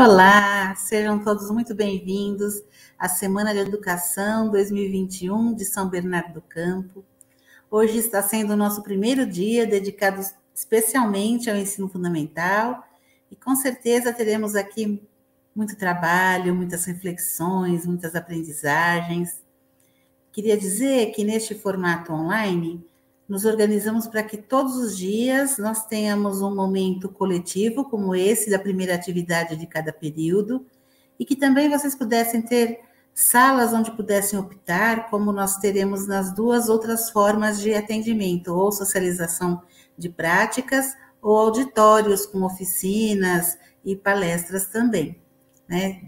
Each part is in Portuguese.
Olá, sejam todos muito bem-vindos à Semana de Educação 2021 de São Bernardo do Campo. Hoje está sendo o nosso primeiro dia dedicado especialmente ao ensino fundamental e com certeza teremos aqui muito trabalho, muitas reflexões, muitas aprendizagens. Queria dizer que neste formato online nos organizamos para que todos os dias nós tenhamos um momento coletivo, como esse da primeira atividade de cada período, e que também vocês pudessem ter salas onde pudessem optar, como nós teremos nas duas outras formas de atendimento, ou socialização de práticas, ou auditórios com oficinas e palestras também, né?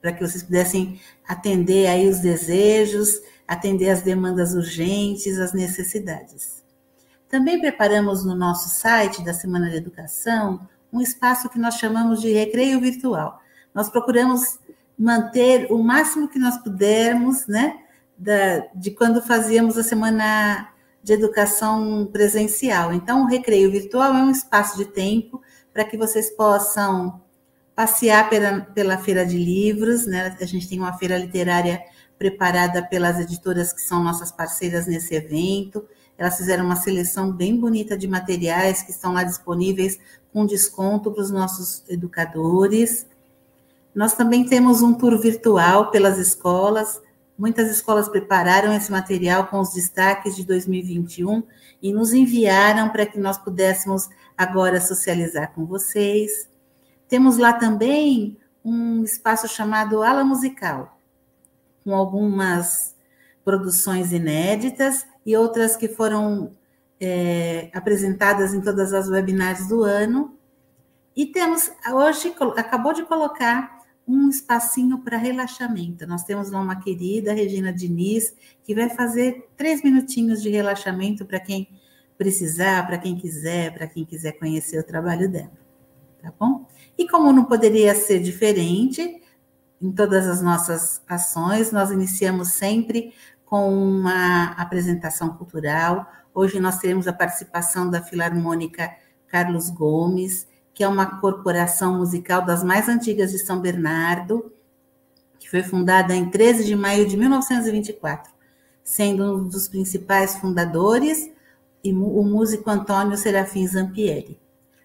Para que vocês pudessem atender aí os desejos, atender as demandas urgentes, as necessidades. Também preparamos no nosso site da Semana de Educação um espaço que nós chamamos de recreio virtual. Nós procuramos manter o máximo que nós pudermos, né, da, de quando fazíamos a Semana de Educação presencial. Então, o recreio virtual é um espaço de tempo para que vocês possam passear pela, pela feira de livros, né? A gente tem uma feira literária preparada pelas editoras que são nossas parceiras nesse evento. Elas fizeram uma seleção bem bonita de materiais que estão lá disponíveis com desconto para os nossos educadores. Nós também temos um tour virtual pelas escolas. Muitas escolas prepararam esse material com os destaques de 2021 e nos enviaram para que nós pudéssemos agora socializar com vocês. Temos lá também um espaço chamado Ala Musical, com algumas produções inéditas e outras que foram é, apresentadas em todas as webinars do ano. E temos, hoje, acabou de colocar um espacinho para relaxamento. Nós temos lá uma querida, Regina Diniz, que vai fazer três minutinhos de relaxamento para quem precisar, para quem quiser, para quem quiser conhecer o trabalho dela. Tá bom? E como não poderia ser diferente, em todas as nossas ações, nós iniciamos sempre com uma apresentação cultural. Hoje nós teremos a participação da Filarmônica Carlos Gomes, que é uma corporação musical das mais antigas de São Bernardo, que foi fundada em 13 de maio de 1924, sendo um dos principais fundadores o músico Antônio Serafim Zampieri.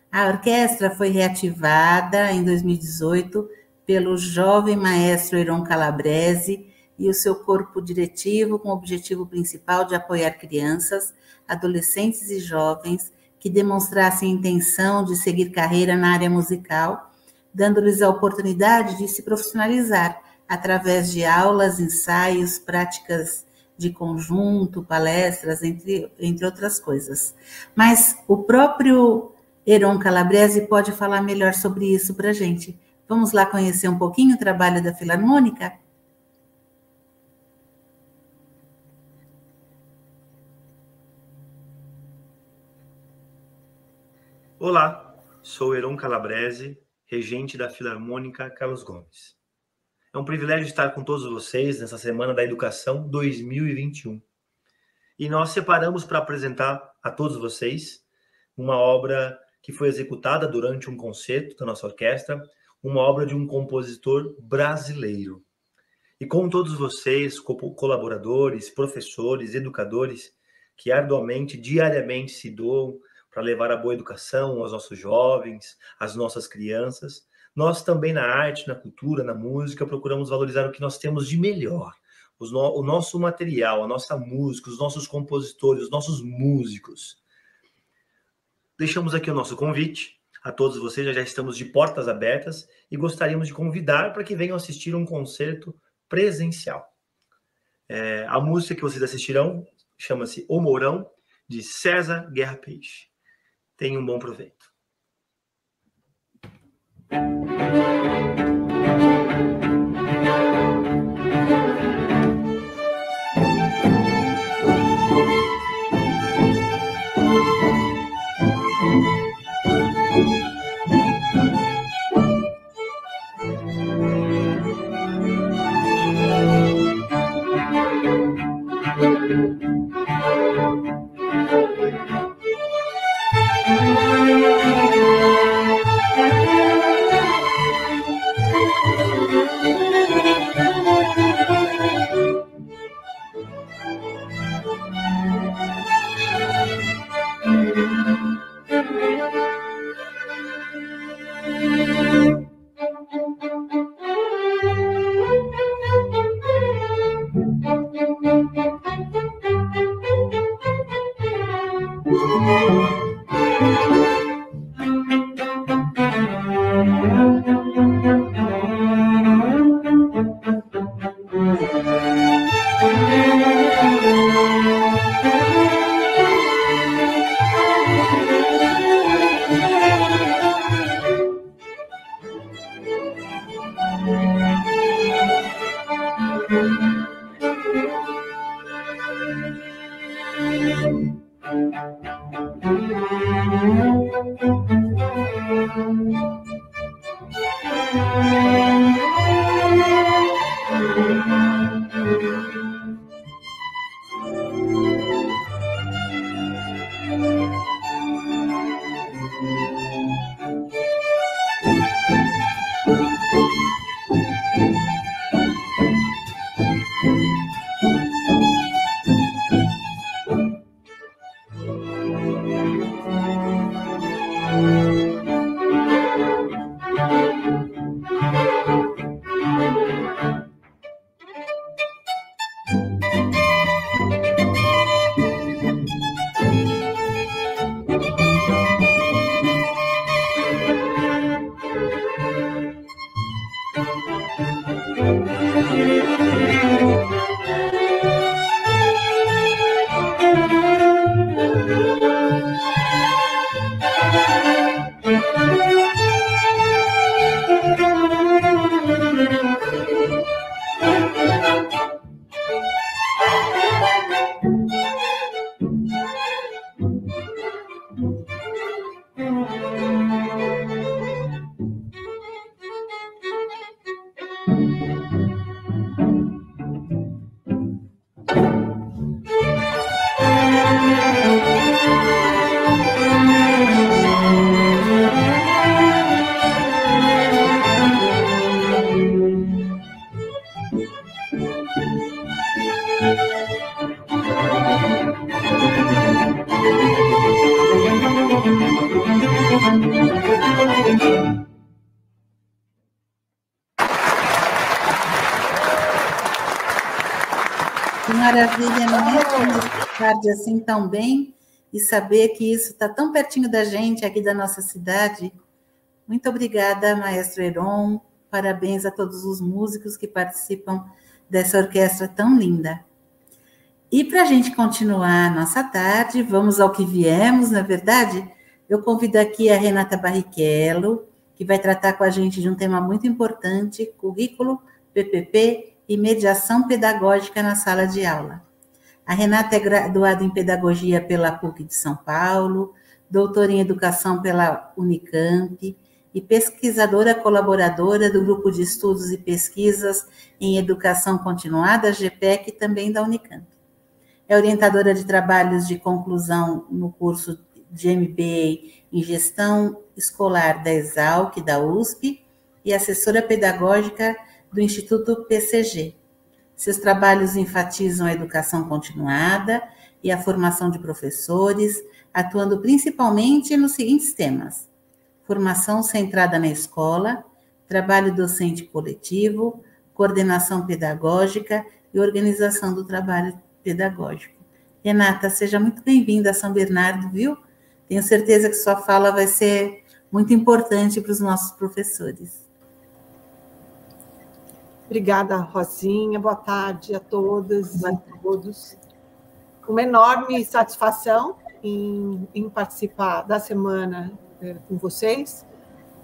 A orquestra foi reativada em 2018 pelo jovem maestro Heron Calabrese, e o seu corpo diretivo com o objetivo principal de apoiar crianças, adolescentes e jovens que demonstrassem intenção de seguir carreira na área musical, dando-lhes a oportunidade de se profissionalizar através de aulas, ensaios, práticas de conjunto, palestras, entre, entre outras coisas. Mas o próprio Heron Calabrese pode falar melhor sobre isso para a gente. Vamos lá conhecer um pouquinho o trabalho da Filarmônica? Olá, sou Heron Calabrese, regente da Filarmônica Carlos Gomes. É um privilégio estar com todos vocês nessa Semana da Educação 2021. E nós separamos para apresentar a todos vocês uma obra que foi executada durante um concerto da nossa orquestra, uma obra de um compositor brasileiro. E com todos vocês, colaboradores, professores, educadores, que arduamente, diariamente se doam para levar a boa educação aos nossos jovens, às nossas crianças. Nós também na arte, na cultura, na música, procuramos valorizar o que nós temos de melhor. No, o nosso material, a nossa música, os nossos compositores, os nossos músicos. Deixamos aqui o nosso convite a todos vocês, já, estamos de portas abertas e gostaríamos de convidar para que venham assistir um concerto presencial. É, a música que vocês assistirão chama-se O Mourão, de César Guerra Peixe. Tenha um bom proveito. Assim tão bem e saber que isso está tão pertinho da gente, aqui da nossa cidade. Muito obrigada, maestro Heron. Parabéns a todos os músicos que participam dessa orquestra tão linda. E para a gente continuar a nossa tarde, vamos ao que viemos, na verdade. Eu convido aqui a Renata Barrichello, que vai tratar com a gente de um tema muito importante: currículo, PPP e mediação pedagógica na sala de aula. A Renata é graduada em Pedagogia pela PUC de São Paulo, doutora em Educação pela Unicamp e pesquisadora colaboradora do Grupo de Estudos e Pesquisas em Educação Continuada, GPEC, também da Unicamp. É orientadora de trabalhos de conclusão no curso de MBA em Gestão Escolar da Exalc, da USP, e assessora pedagógica do Instituto PCG. Seus trabalhos enfatizam a educação continuada e a formação de professores, atuando principalmente nos seguintes temas: formação centrada na escola, trabalho docente coletivo, coordenação pedagógica e organização do trabalho pedagógico. Renata, seja muito bem-vinda a São Bernardo, viu? Tenho certeza que sua fala vai ser muito importante para os nossos professores. Obrigada, Rosinha. Boa tarde a todas e a todos. Uma enorme satisfação em, em participar da semana é, com vocês,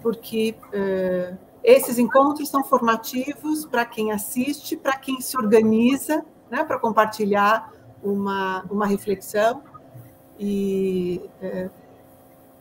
porque é, esses encontros são formativos para quem assiste, para quem se organiza, né, para compartilhar uma, uma reflexão. E é,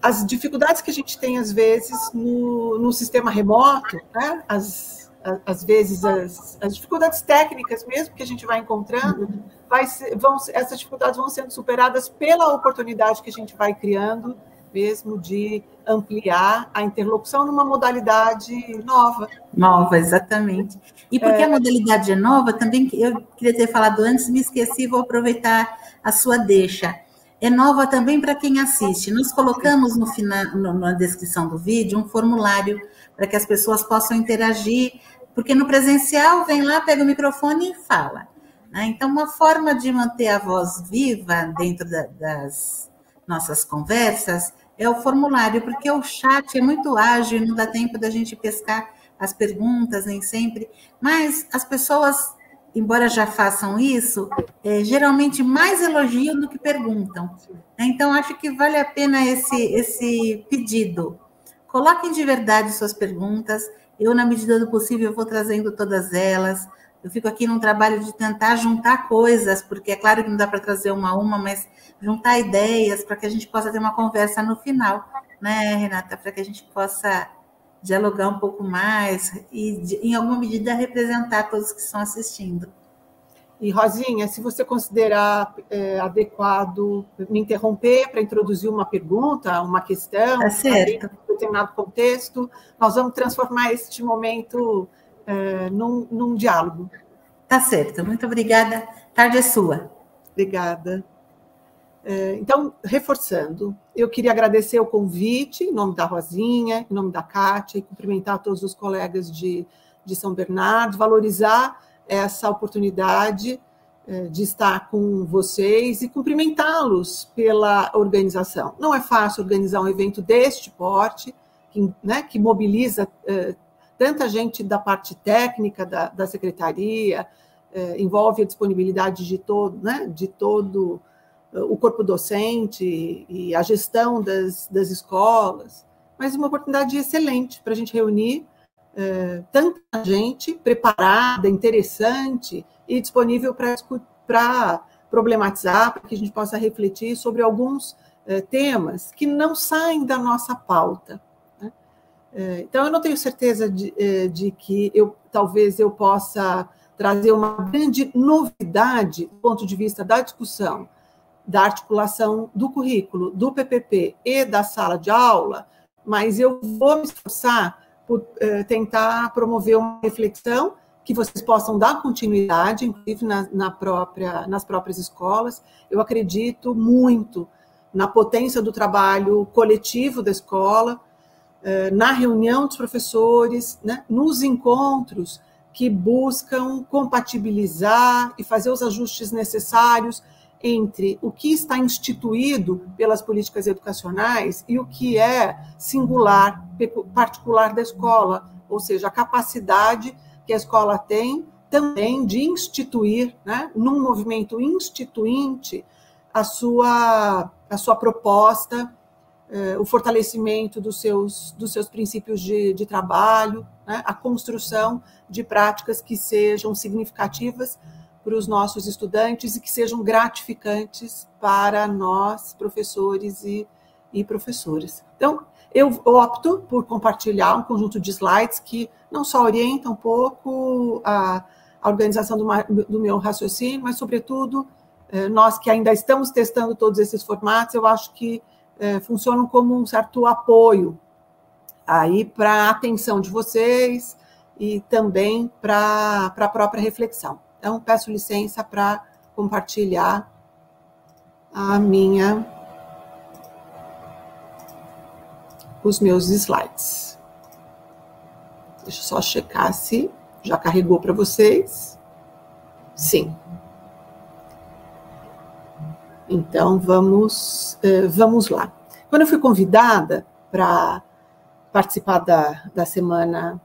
as dificuldades que a gente tem, às vezes, no, no sistema remoto, né, as às vezes as, as, dificuldades técnicas mesmo que a gente vai encontrando, vai vão, essas dificuldades vão sendo superadas pela oportunidade que a gente vai criando mesmo de ampliar a interlocução numa modalidade nova. Nova, exatamente. E porque é... a modalidade é nova, também eu queria ter falado antes, me esqueci, vou aproveitar a sua deixa. É nova também para quem assiste. Nós colocamos no final, no, na descrição do vídeo um formulário para que as pessoas possam interagir, porque no presencial vem lá, pega o microfone e fala. Né? Então, uma forma de manter a voz viva dentro da, das nossas conversas é o formulário, porque o chat é muito ágil, não dá tempo da gente pescar as perguntas, nem sempre, mas as pessoas, embora já façam isso, é, geralmente mais elogiam do que perguntam. Então, acho que vale a pena esse, esse pedido. Coloquem de verdade suas perguntas, eu, na medida do possível, vou trazendo todas elas. Eu fico aqui num trabalho de tentar juntar coisas, porque é claro que não dá para trazer uma a uma, mas juntar ideias para que a gente possa ter uma conversa no final, né, Renata? Para que a gente possa dialogar um pouco mais e, em alguma medida, representar todos que estão assistindo. E, Rosinha, se você considerar é, adequado me interromper para introduzir uma pergunta, uma questão, tá certo. em determinado contexto, nós vamos transformar este momento é, num, num diálogo. Tá certo, muito obrigada. Tarde é sua. Obrigada. É, então, reforçando, eu queria agradecer o convite, em nome da Rosinha, em nome da Kátia, e cumprimentar todos os colegas de, de São Bernardo, valorizar essa oportunidade é, de estar com vocês e cumprimentá-los pela organização. Não é fácil organizar um evento deste porte, que, né, que mobiliza é, tanta gente da parte técnica da, da secretaria, envolve a disponibilidade de todo, né, de todo o corpo docente e a gestão das, das escolas, mas uma oportunidade excelente para a gente reunir é, tanta gente preparada, interessante e disponível para problematizar, para que a gente possa refletir sobre alguns é, temas que não saem da nossa pauta. Né? É, então, eu não tenho certeza de, de que eu talvez eu possa trazer uma grande novidade do ponto de vista da discussão, da articulação do currículo, do PPP e da sala de aula, mas eu vou me esforçar por eh, tentar promover uma reflexão que vocês possam dar continuidade, inclusive na, na própria, nas próprias escolas. Eu acredito muito na potência do trabalho coletivo da escola, eh, na reunião dos professores, né, nos encontros que buscam compatibilizar e fazer os ajustes necessários entre o que está instituído pelas políticas educacionais e o que é singular, particular da escola, ou seja, a capacidade que a escola tem também de instituir, né, num movimento instituinte, a sua, a sua proposta, eh, o fortalecimento dos seus, dos seus princípios de, de trabalho, né, a construção de práticas que sejam significativas para os nossos estudantes e que sejam gratificantes para nós, professores e, e professoras. Então, eu opto por compartilhar um conjunto de slides que não só orientam um pouco a, a organização do, do, meu raciocínio, mas, sobretudo, eh, nós que ainda estamos testando todos esses formatos, eu acho que eh, funcionam como um certo apoio aí para a atenção de vocês e também para a própria reflexão. Então, peço licença para compartilhar a minha os meus slides. Deixa eu só checar se já carregou para vocês. Sim. Então vamos eh, vamos lá. Quando eu fui convidada para participar da, da semana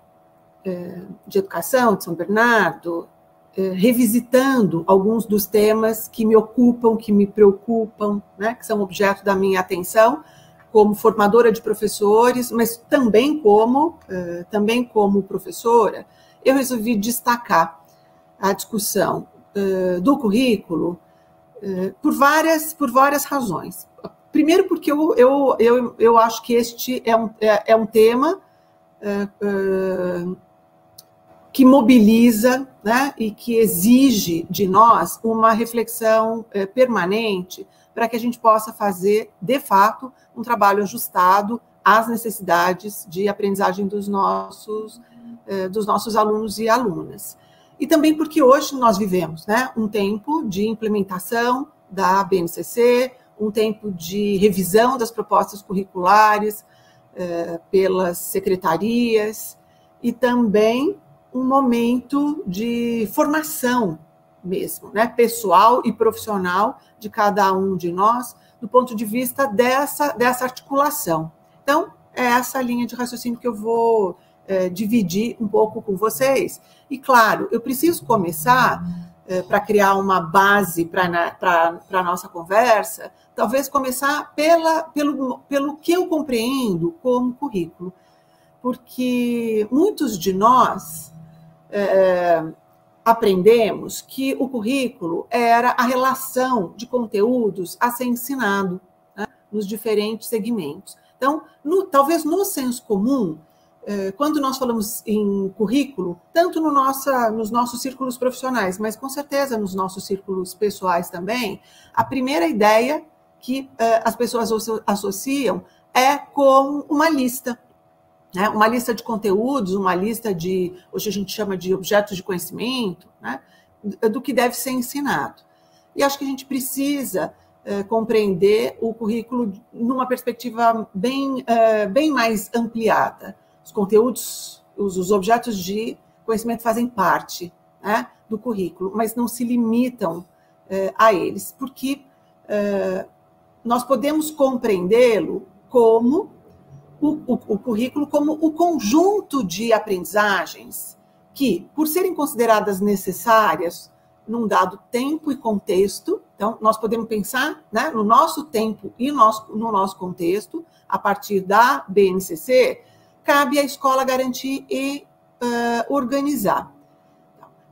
eh, de educação de São Bernardo, revisitando alguns dos temas que me ocupam, que me preocupam, né, que são objeto da minha atenção, como formadora de professores, mas também como, eh, também como professora, eu resolvi destacar a discussão eh, do currículo por várias, por várias razões. Primeiro, porque eu, eu, eu, eu acho que este é um, é, é um tema que mobiliza né, e que exige de nós uma reflexão é, permanente para que a gente possa fazer, de fato, um trabalho ajustado às necessidades de aprendizagem dos nossos, é, dos nossos alunos e alunas. E também porque hoje nós vivemos né, um tempo de implementação da BNCC, um tempo de revisão das propostas curriculares é, pelas secretarias e também um momento de formação mesmo, né, pessoal e profissional de cada um de nós, do ponto de vista dessa, dessa articulação. Então, é essa linha de raciocínio que eu vou é, dividir um pouco com vocês. E, claro, eu preciso começar, é, para criar uma base para a nossa conversa, talvez começar pela, pelo, pelo que eu compreendo como currículo. Porque muitos de nós é, aprendemos que o currículo era a relação de conteúdos a ser ensinado né, nos diferentes segmentos. Então, no, talvez no senso comum, é, quando nós falamos em currículo, tanto no nossa, nos nossos círculos profissionais, mas com certeza nos nossos círculos pessoais também, a primeira ideia que é, as pessoas associam é com uma lista né? uma lista de conteúdos, uma lista de, hoje a gente chama de objetos de conhecimento, né? do que deve ser ensinado. E acho que a gente precisa é, compreender o currículo numa perspectiva bem, é, bem mais ampliada. Os conteúdos, os, os, objetos de conhecimento fazem parte né, do currículo, mas não se limitam é, a eles, porque nós podemos compreendê-lo como o, o, o currículo como o conjunto de aprendizagens que, por serem consideradas necessárias num dado tempo e contexto, então nós podemos pensar né, no nosso tempo e no nosso, no nosso contexto, a partir da BNCC, cabe à escola garantir e uh, organizar.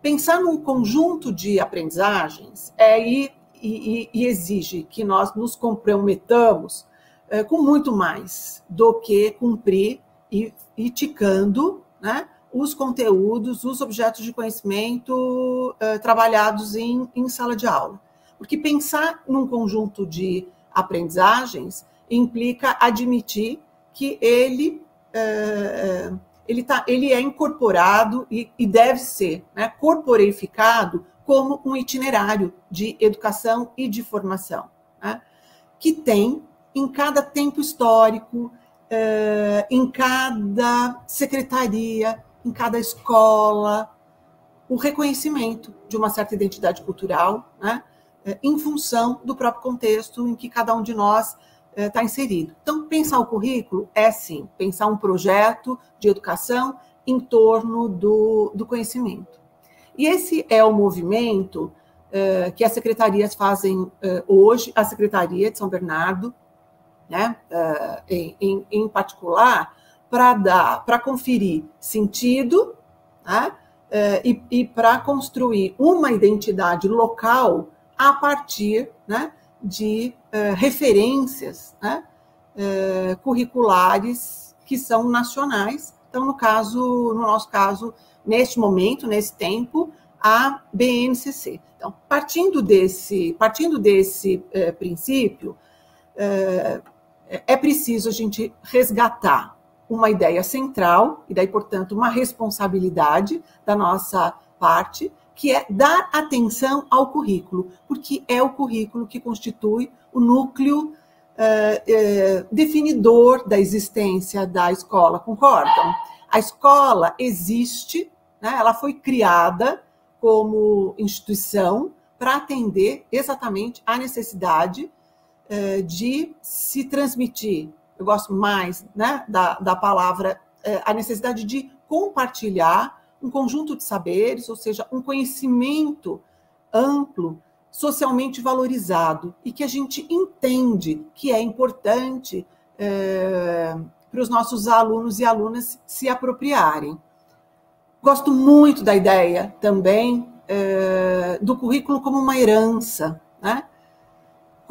Pensar num conjunto de aprendizagens é e, e, e exige que nós nos comprometamos é, com muito mais do que cumprir e, e ticando né, os conteúdos, os objetos de conhecimento é, trabalhados em, em sala de aula. Porque pensar num conjunto de aprendizagens implica admitir que ele é, ele, tá, ele é incorporado e, e deve ser né, corporificado como um itinerário de educação e de formação, né, que tem em cada tempo histórico, eh, em cada secretaria, em cada escola, o reconhecimento de uma certa identidade cultural, né, eh, em função do próprio contexto em que cada um de nós está eh, inserido. Então, pensar o currículo é sim, pensar um projeto de educação em torno do, do conhecimento. E esse é o movimento eh, que as secretarias fazem hoje, a Secretaria de São Bernardo, né, em, em, em particular, para dar, para conferir sentido né, e, e para construir uma identidade local a partir né, de uh, referências né, uh, curriculares que são nacionais. Então, no caso, no nosso caso, neste momento, nesse tempo, a BNCC. Então, partindo desse, partindo desse uh, princípio, é preciso a gente resgatar uma ideia central, e daí, portanto, uma responsabilidade da nossa parte, que é dar atenção ao currículo, porque é o currículo que constitui o núcleo é, é, definidor da existência da escola, concordam? A escola existe, né, ela foi criada como instituição para atender exatamente à necessidade de se transmitir. Eu gosto mais né, da, da palavra, a necessidade de compartilhar um conjunto de saberes, ou seja, um conhecimento amplo, socialmente valorizado e que a gente entende que é importante é, para os nossos alunos e alunas se apropriarem. Gosto muito da ideia também é, do currículo como uma herança, né?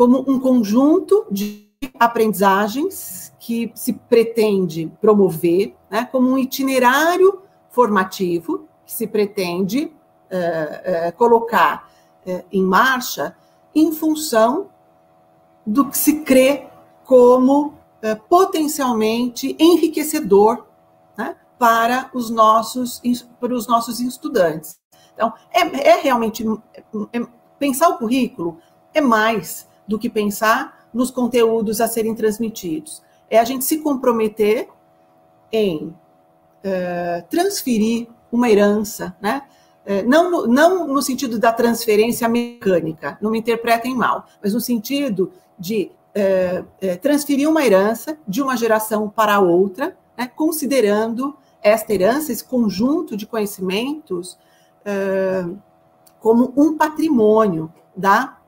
Como um conjunto de aprendizagens que se pretende promover, né? como um itinerário formativo que se pretende é, é, colocar é, em marcha em função do que se crê como potencialmente enriquecedor né, para os nossos para os nossos estudantes. Então, é, é realmente é, pensar o currículo é mais do que pensar nos conteúdos a serem transmitidos. É a gente se comprometer em é, transferir uma herança, né? É, não, no, não no sentido da transferência mecânica, não me interpretem mal, mas no sentido de é, transferir uma herança de uma geração para outra, né, considerando esta herança, esse conjunto de conhecimentos, como um patrimônio da,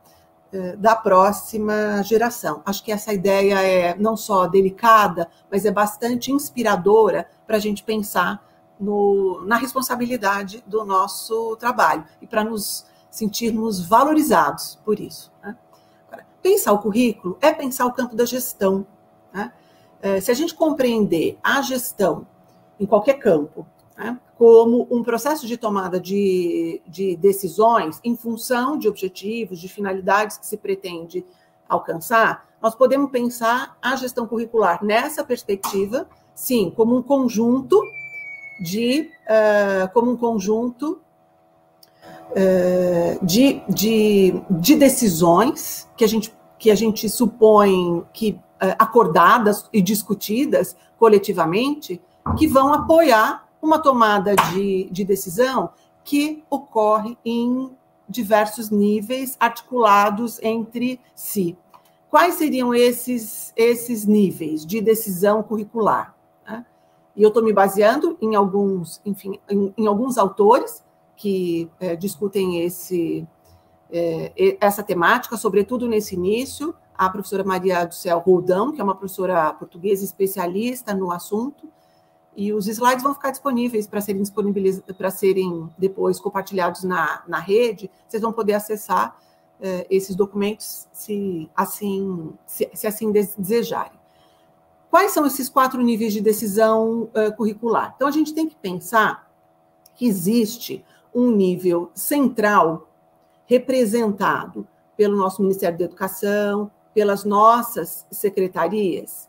da próxima geração. Acho que essa ideia é não só delicada, mas é bastante inspiradora para a gente pensar no, na responsabilidade do nosso trabalho e para nos sentirmos valorizados por isso. Né? Agora, pensar o currículo é pensar o campo da gestão. Né? É, se a gente compreender a gestão em qualquer campo né, como um processo de tomada de, de decisões em função de objetivos, de finalidades que se pretende alcançar, nós podemos pensar a gestão curricular nessa perspectiva sim, como um conjunto de, uh, como um conjunto uh, de, de, de, decisões que a gente, que a gente supõe que uh, acordadas e discutidas coletivamente, que vão apoiar uma tomada de, de decisão que ocorre em diversos níveis articulados entre si. Quais seriam esses, esses níveis de decisão curricular? E eu estou me baseando em alguns, enfim, em, em alguns autores que é, discutem esse, é, essa temática, sobretudo nesse início, a professora Maria do Céu Roldão, que é uma professora portuguesa especialista no assunto, e os slides vão ficar disponíveis para serem disponibilizados, para serem depois compartilhados na, na rede, vocês vão poder acessar é, esses documentos se assim, se, se assim desejarem. Quais são esses quatro níveis de decisão uh, curricular? Então, a gente tem que pensar que existe um nível central representado pelo nosso Ministério da Educação, pelas nossas secretarias,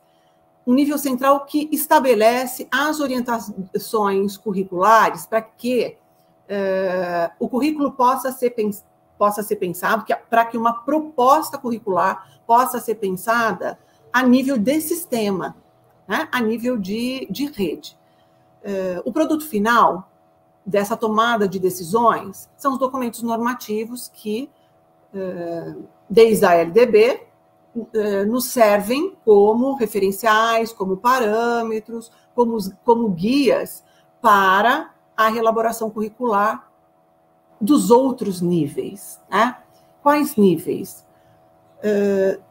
um nível central que estabelece as orientações curriculares para que uh, o currículo possa ser, possa ser pensado, para que uma proposta curricular possa ser pensada a nível de sistema, né? a nível de, de rede. Uh, o produto final dessa tomada de decisões são os documentos normativos que, uh, desde a LDB, nos servem como referenciais, como parâmetros, como, como guias para a elaboração curricular dos outros níveis. Né? Quais níveis?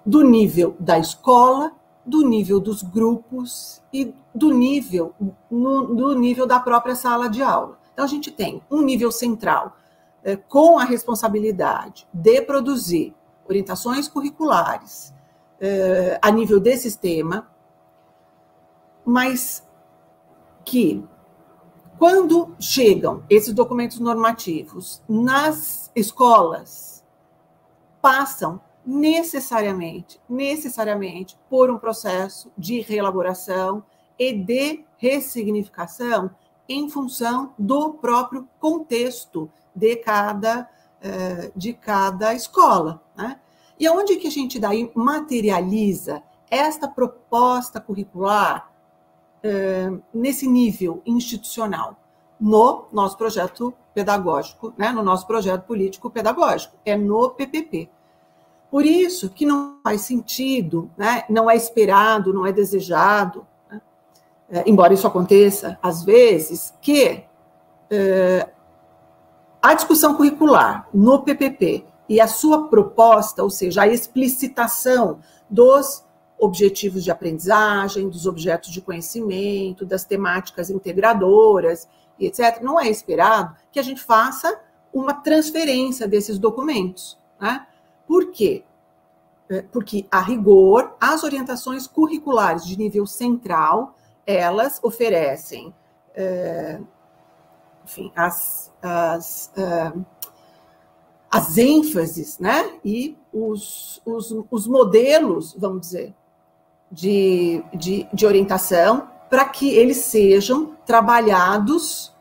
do nível da escola, do nível dos grupos e do nível no, do nível da própria sala de aula. Então a gente tem um nível central é, com a responsabilidade de produzir orientações curriculares é, a nível de sistema, mas que quando chegam esses documentos normativos nas escolas passam necessariamente, necessariamente por um processo de reelaboração e de ressignificação em função do próprio contexto de cada, eh, de cada escola. Né? E aonde que a gente daí materializa esta proposta curricular eh, nesse nível institucional? No nosso projeto pedagógico, né? no nosso projeto político pedagógico, é no PPP. Por isso que não faz sentido, né? não é esperado, não é desejado, né? é, embora isso aconteça às vezes, que é, a discussão curricular no PPP e a sua proposta, ou seja, a explicitação dos objetivos de aprendizagem, dos objetos de conhecimento, das temáticas integradoras e etc., não é esperado que a gente faça uma transferência desses documentos. Né? Por quê? É, porque, a rigor, as orientações curriculares de nível central, elas oferecem, é, enfim, as, as, é, as ênfases, né? E os, os, os modelos, vamos dizer, de, de, de orientação para que eles sejam trabalhados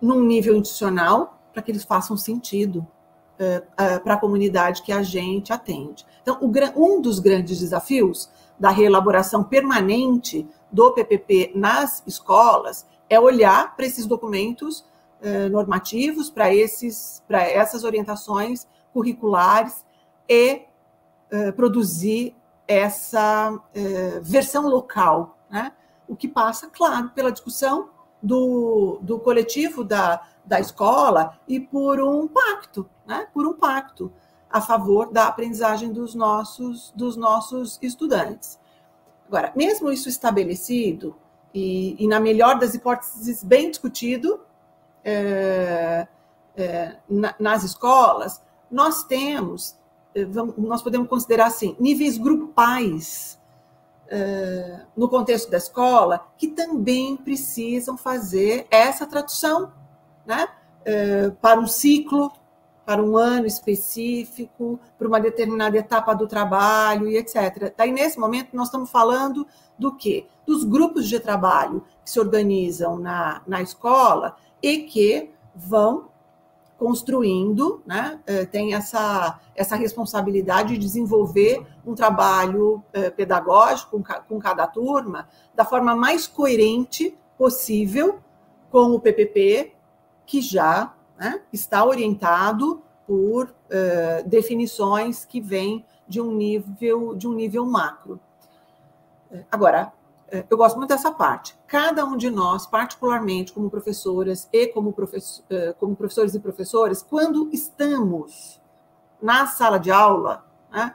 num nível institucional, para que eles façam sentido uh, para a comunidade que a gente atende. Então, o, um dos grandes desafios da reelaboração permanente do PPP nas escolas é olhar para esses documentos uh, normativos, para esses, para essas orientações curriculares e uh, produzir essa versão local, né? O que passa, claro, pela discussão do, do coletivo da, da escola e por um pacto, né? por um pacto a favor da aprendizagem dos nossos, dos nossos estudantes. Agora, mesmo isso estabelecido, e, e na melhor das hipóteses, bem discutido é, é, na, nas escolas, nós temos, é, vamos, nós podemos considerar assim, níveis grupais é, no contexto da escola que também precisam fazer essa tradução né? Para um ciclo, para um ano específico, para uma determinada etapa do trabalho e etc. Daí, nesse momento, nós estamos falando do quê? Dos grupos de trabalho que se organizam na, na escola e que vão construindo, né, é, tem essa, essa responsabilidade de desenvolver um trabalho é, pedagógico com cada turma da forma mais coerente possível com o PPP, que já né, está orientado por uh, definições que vêm de um nível de um nível macro. Agora, eu gosto muito dessa parte. Cada um de nós, particularmente como professoras e como, professor, como professores e professoras, quando estamos na sala de aula, né,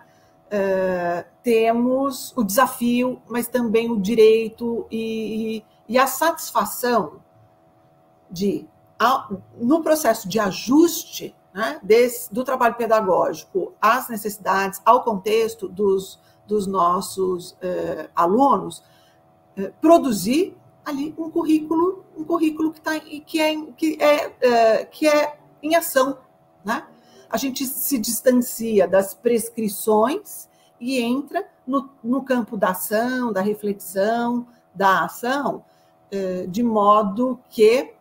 temos o desafio, mas também o direito e, e, e a satisfação de no processo de ajuste né, desse, do trabalho pedagógico às necessidades, ao contexto dos, dos nossos alunos, produzir ali um currículo, um currículo que, tá, que, é, que, é, eh, que é em ação. Né? A gente se distancia das prescrições e entra no, no campo da ação, da reflexão, da ação, eh, de modo que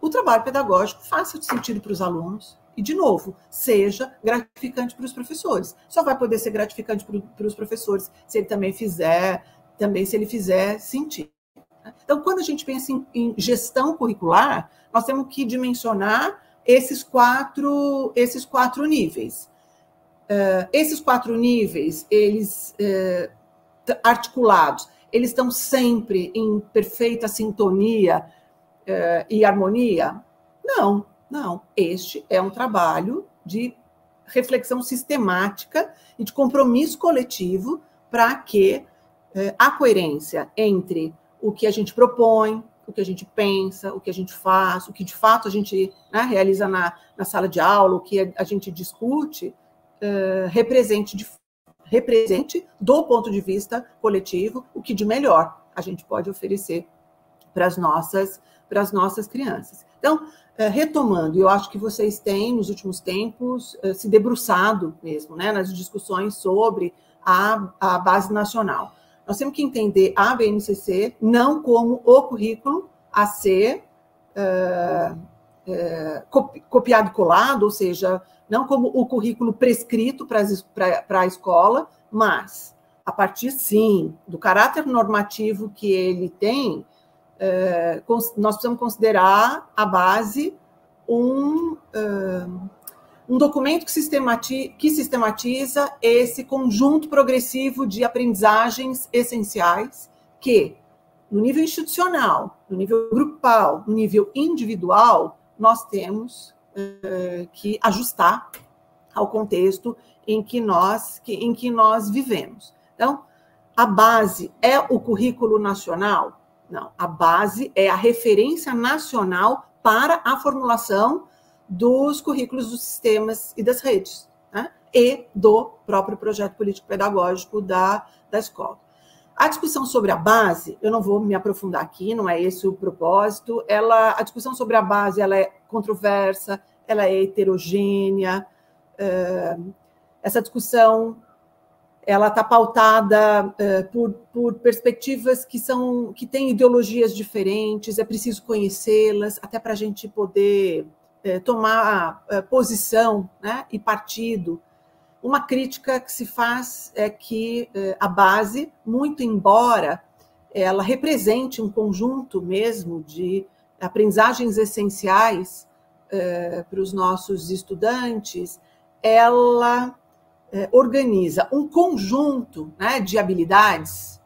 o trabalho pedagógico faça sentido para os alunos e, de novo, seja gratificante para os professores. Só vai poder ser gratificante para os professores se ele também fizer, também se ele fizer sentido. Então, quando a gente pensa em, em gestão curricular, nós temos que dimensionar esses quatro, esses quatro níveis. Uh, esses quatro níveis, eles uh, articulados, eles estão sempre em perfeita sintonia uh, e harmonia? Não, não. Este é um trabalho de reflexão sistemática e de compromisso coletivo para que a coerência entre o que a gente propõe, o que a gente pensa, o que a gente faz, o que de fato a gente né, realiza na, na sala de aula, o que a gente discute, uh, represente, de, represente, do ponto de vista coletivo, o que de melhor a gente pode oferecer para as nossas, para as nossas crianças. Então, uh, retomando, eu acho que vocês têm, nos últimos tempos, uh, se debruçado mesmo né, nas discussões sobre a, a base nacional. Nós temos que entender a BNCC não como o currículo a ser uh, uh, copiado e colado, ou seja, não como o currículo prescrito para a escola, mas a partir, sim, do caráter normativo que ele tem, uh, nós precisamos considerar a base um, um documento que sistematiza, que sistematiza esse conjunto progressivo de aprendizagens essenciais que, no nível institucional, no nível grupal, no nível individual, nós temos uh, que ajustar ao contexto em que nós que, em que nós vivemos. Então, a base é o currículo nacional? Não, a base é a referência nacional para a formulação dos currículos dos sistemas e das redes, né? e do próprio projeto político-pedagógico da, da escola. A discussão sobre a base, eu não vou me aprofundar aqui, não é esse o propósito. Ela, a discussão sobre a base, ela é controversa, ela é heterogênea. É, essa discussão, ela está pautada é, por, por perspectivas que são que têm ideologias diferentes. É preciso conhecê-las até para a gente poder tomar é, posição né, e partido. Uma crítica que se faz é que é, a base, muito embora ela represente um conjunto mesmo de aprendizagens essenciais para os nossos estudantes, ela organiza um conjunto né, de habilidades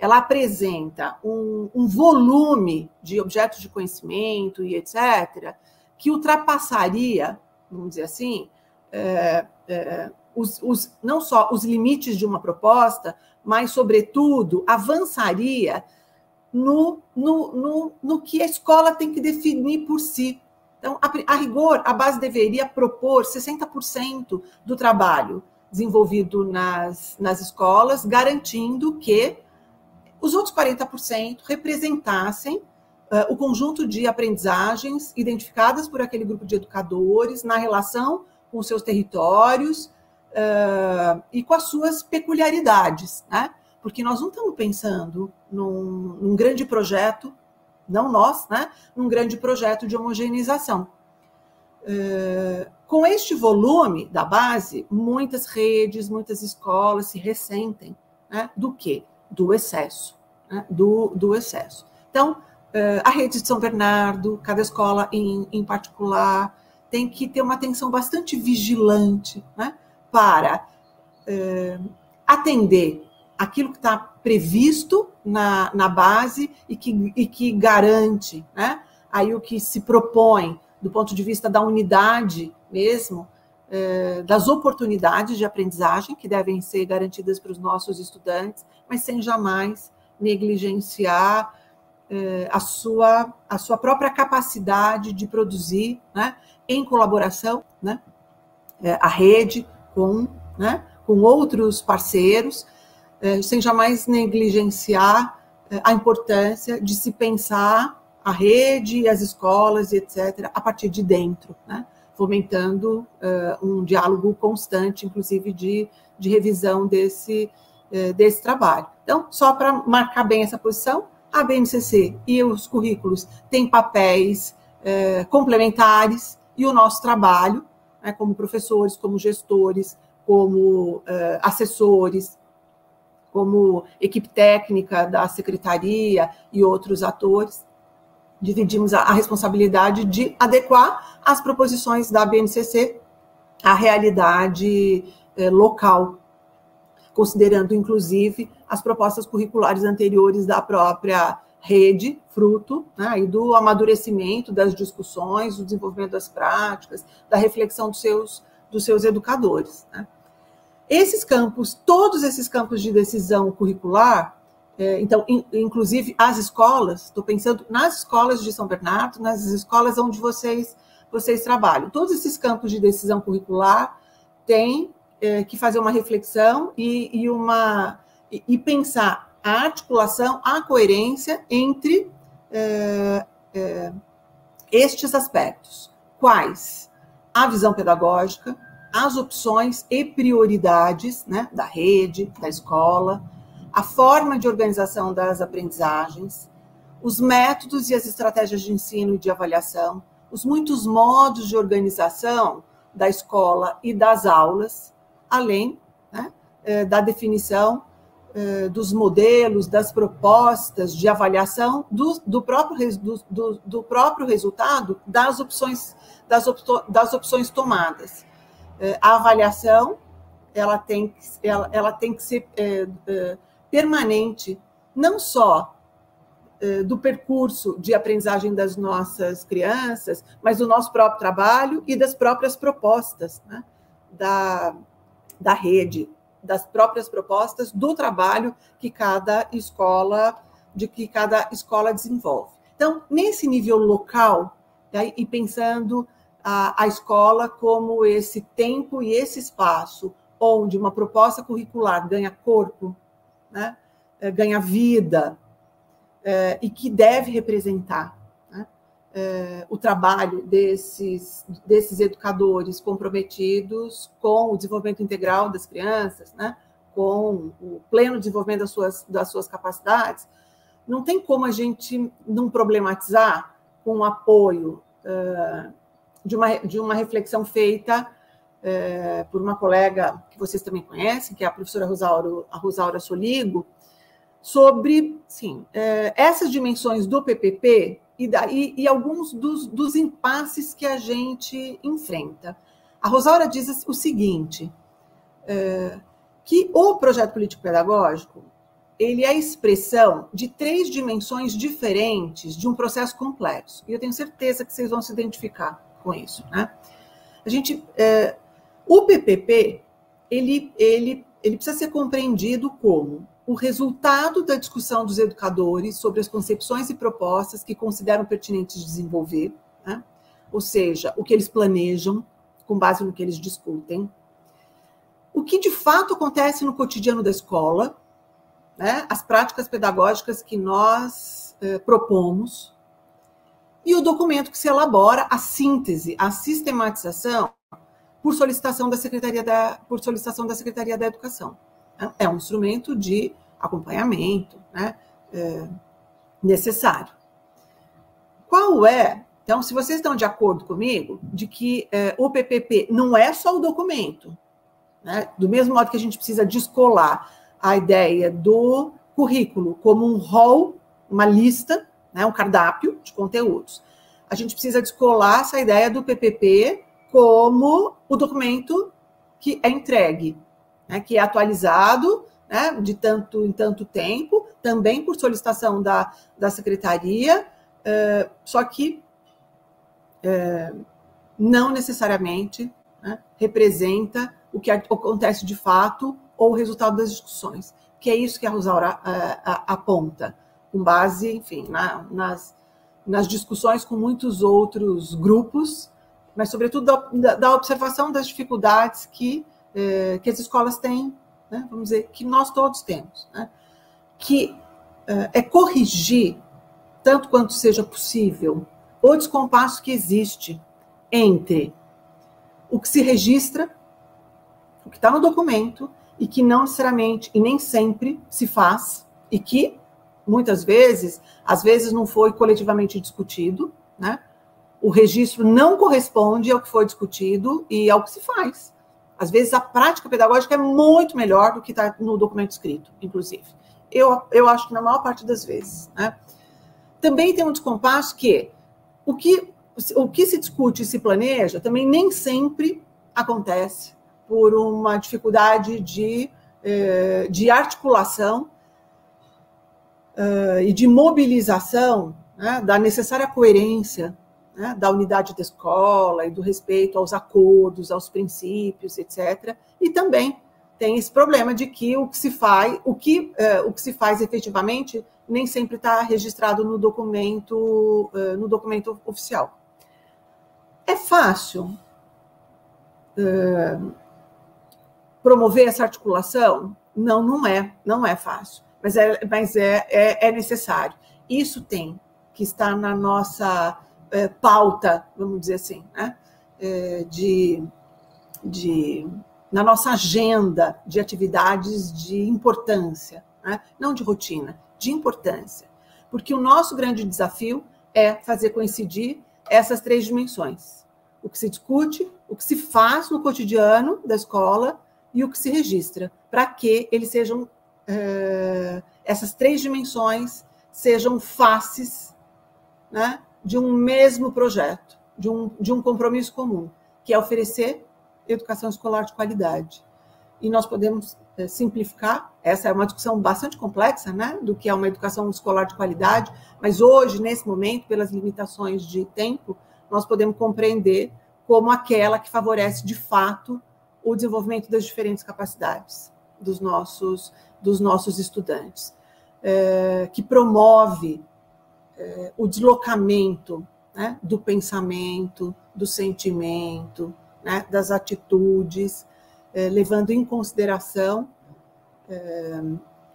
ela apresenta um, um, volume de objetos de conhecimento e etc., que ultrapassaria, vamos dizer assim, é, é, os, os, não só os limites de uma proposta, mas, sobretudo, avançaria no, no, no, no que a escola tem que definir por si. Então, a, a rigor, a base deveria propor 60% do trabalho desenvolvido nas, nas escolas, garantindo que os outros 40% representassem o conjunto de aprendizagens identificadas por aquele grupo de educadores na relação com seus territórios uh, e com as suas peculiaridades, né? Porque nós não estamos pensando num, num grande projeto, não nós, né? Num grande projeto de homogeneização. Uh, com este volume da base, muitas redes, muitas escolas se ressentem né, do que? Do excesso. Né, do, do excesso. Então, a rede de São Bernardo, cada escola em, em particular, tem que ter uma atenção bastante vigilante né, para uh, atender aquilo que está previsto na, na base e que, e que garante né, aí o que se propõe do ponto de vista da unidade mesmo, uh, das oportunidades de aprendizagem que devem ser garantidas para os nossos estudantes, mas sem jamais negligenciar a sua, a sua própria capacidade de produzir, né, em colaboração, né, eh, a rede com, né, com outros parceiros, eh, sem jamais negligenciar a importância de se pensar a rede, as escolas etc., a partir de dentro, né, fomentando um diálogo constante, inclusive de, de revisão desse, desse trabalho. Então, só para marcar bem essa posição, a BNCC e os currículos têm papéis uh, complementares e o nosso trabalho, né, como professores, como gestores, como assessores, como equipe técnica da secretaria e outros atores, dividimos a, a responsabilidade de adequar as proposições da BNCC à realidade eh, local, considerando inclusive as propostas curriculares anteriores da própria rede, fruto né, e do amadurecimento das discussões, do desenvolvimento das práticas, da reflexão dos seus, dos seus educadores. Né. Esses campos, todos esses campos de decisão curricular, é, então, inclusive as escolas, estou pensando nas escolas de São Bernardo, nas escolas onde vocês, vocês trabalham. Todos esses campos de decisão curricular têm é, que fazer uma reflexão e, e uma, e, e, pensar a articulação, a coerência entre é, é, estes aspectos. Quais? A visão pedagógica, as opções e prioridades né, da rede, da escola, a forma de organização das aprendizagens, os métodos e as estratégias de ensino e de avaliação, os muitos modos de organização da escola e das aulas, além né, eh, da definição eh, dos modelos, das propostas de avaliação do, do próprio, do, do, próprio resultado das opções, das, opto, das opções tomadas. Eh, a avaliação ela tem, ela, ela tem que ser permanente, não só eh, do percurso de aprendizagem das nossas crianças, mas do nosso próprio trabalho e das próprias propostas né, da, da rede, das próprias propostas do trabalho que cada escola, de que cada escola desenvolve. Então, nesse nível local, né, e pensando a, a escola como esse tempo e esse espaço onde uma proposta curricular ganha corpo, né, é, ganha vida é, e que deve representar o trabalho desses, desses educadores comprometidos com o desenvolvimento integral das crianças, né, com o pleno desenvolvimento das suas, das suas capacidades, não tem como a gente não problematizar com o apoio de, uma, de uma reflexão feita por uma colega que vocês também conhecem, que é a professora Rosaura, a Rosaura Soligo, sobre sim, essas dimensões do PPP e, e alguns dos, dos impasses que a gente enfrenta. A Rosaura diz o seguinte, é, que o projeto político-pedagógico ele é expressão de três dimensões diferentes de um processo complexo. E eu tenho certeza que vocês vão se identificar com isso. Né? A gente, é, o PPP, ele, ele, ele precisa ser compreendido como o resultado da discussão dos educadores sobre as concepções e propostas que consideram pertinentes desenvolver, né? ou seja, o que eles planejam com base no que eles discutem, o que de fato acontece no cotidiano da escola, né? as práticas pedagógicas que nós eh, propomos, e o documento que se elabora, a síntese, a sistematização por solicitação da Secretaria da, por solicitação da Secretaria da Educação. É um instrumento de acompanhamento né, é, necessário. Qual é, então, se vocês estão de acordo comigo, de que é, o PPP não é só o documento, né, do mesmo modo que a gente precisa descolar a ideia do currículo como um rol, uma lista, né, um cardápio de conteúdos. A gente precisa descolar essa ideia do PPP como o documento que é entregue, né, que é atualizado né, de tanto em tanto tempo, também por solicitação da, da secretaria, é, só que é, não necessariamente né, representa o que acontece de fato ou o resultado das discussões, que é isso que a Rosaura é, aponta, com base, enfim, na, nas, nas discussões com muitos outros grupos mas sobretudo da, da observação das dificuldades que, eh, que as escolas têm, né, vamos dizer, que nós todos temos, né, que eh, é corrigir, tanto quanto seja possível, o descompasso que existe entre o que se registra, o que está no documento, e que não necessariamente e nem sempre se faz, e que muitas vezes, às vezes não foi coletivamente discutido, né? O registro não corresponde ao que foi discutido e ao que se faz. Às vezes a prática pedagógica é muito melhor do que está no documento escrito, inclusive. Eu, eu acho que na maior parte das vezes. Né? Também tem um descompasso que o que o que se discute e se planeja também nem sempre acontece por uma dificuldade de, eh, de articulação uh, e de mobilização né, da necessária coerência né, da unidade da escola e do respeito aos acordos, aos princípios, etc. E também tem esse problema de que o que se faz, o que, uh, o que se faz efetivamente nem sempre está registrado no documento, uh, no documento oficial. É fácil promover essa articulação? Não, não é, não é fácil mas é, mas é, é, é necessário. Isso tem que estar na nossa é, pauta, vamos dizer assim, né? É, de, de, na nossa agenda de atividades de importância, né? não de rotina, de importância. Porque o nosso grande desafio é fazer coincidir essas três dimensões: o que se discute, o que se faz no cotidiano da escola e o que se registra, para que eles sejam é, essas três dimensões sejam faces né, de um mesmo projeto, de um, de um compromisso comum, que é oferecer educação escolar de qualidade. E nós podemos é, simplificar, essa é uma discussão bastante complexa, né, do que é uma educação escolar de qualidade, mas hoje, nesse momento, pelas limitações de tempo, nós podemos compreender como aquela que favorece, de fato, o desenvolvimento das diferentes capacidades dos nossos dos nossos estudantes, é, que promove é, o deslocamento né, do pensamento, do sentimento, né, das atitudes, é, levando em consideração é,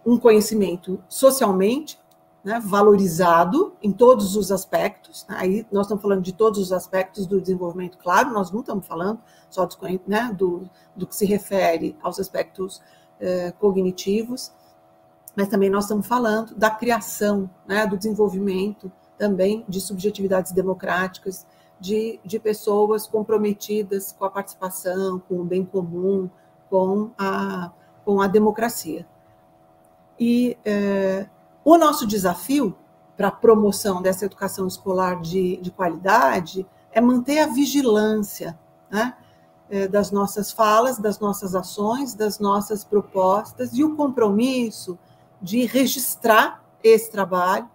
um conhecimento socialmente né, valorizado em todos os aspectos. Né, aí nós estamos falando de todos os aspectos do desenvolvimento, claro, nós não estamos falando só do, né, do, do que se refere aos aspectos eh, cognitivos, mas também nós estamos falando da criação, né, do desenvolvimento também de subjetividades democráticas, de, de pessoas comprometidas com a participação, com o bem comum, com a, com a democracia. E eh, o nosso desafio para a promoção dessa educação escolar de, de qualidade é manter a vigilância, né? É, das nossas falas, das nossas ações, das nossas propostas e o compromisso de registrar esse trabalho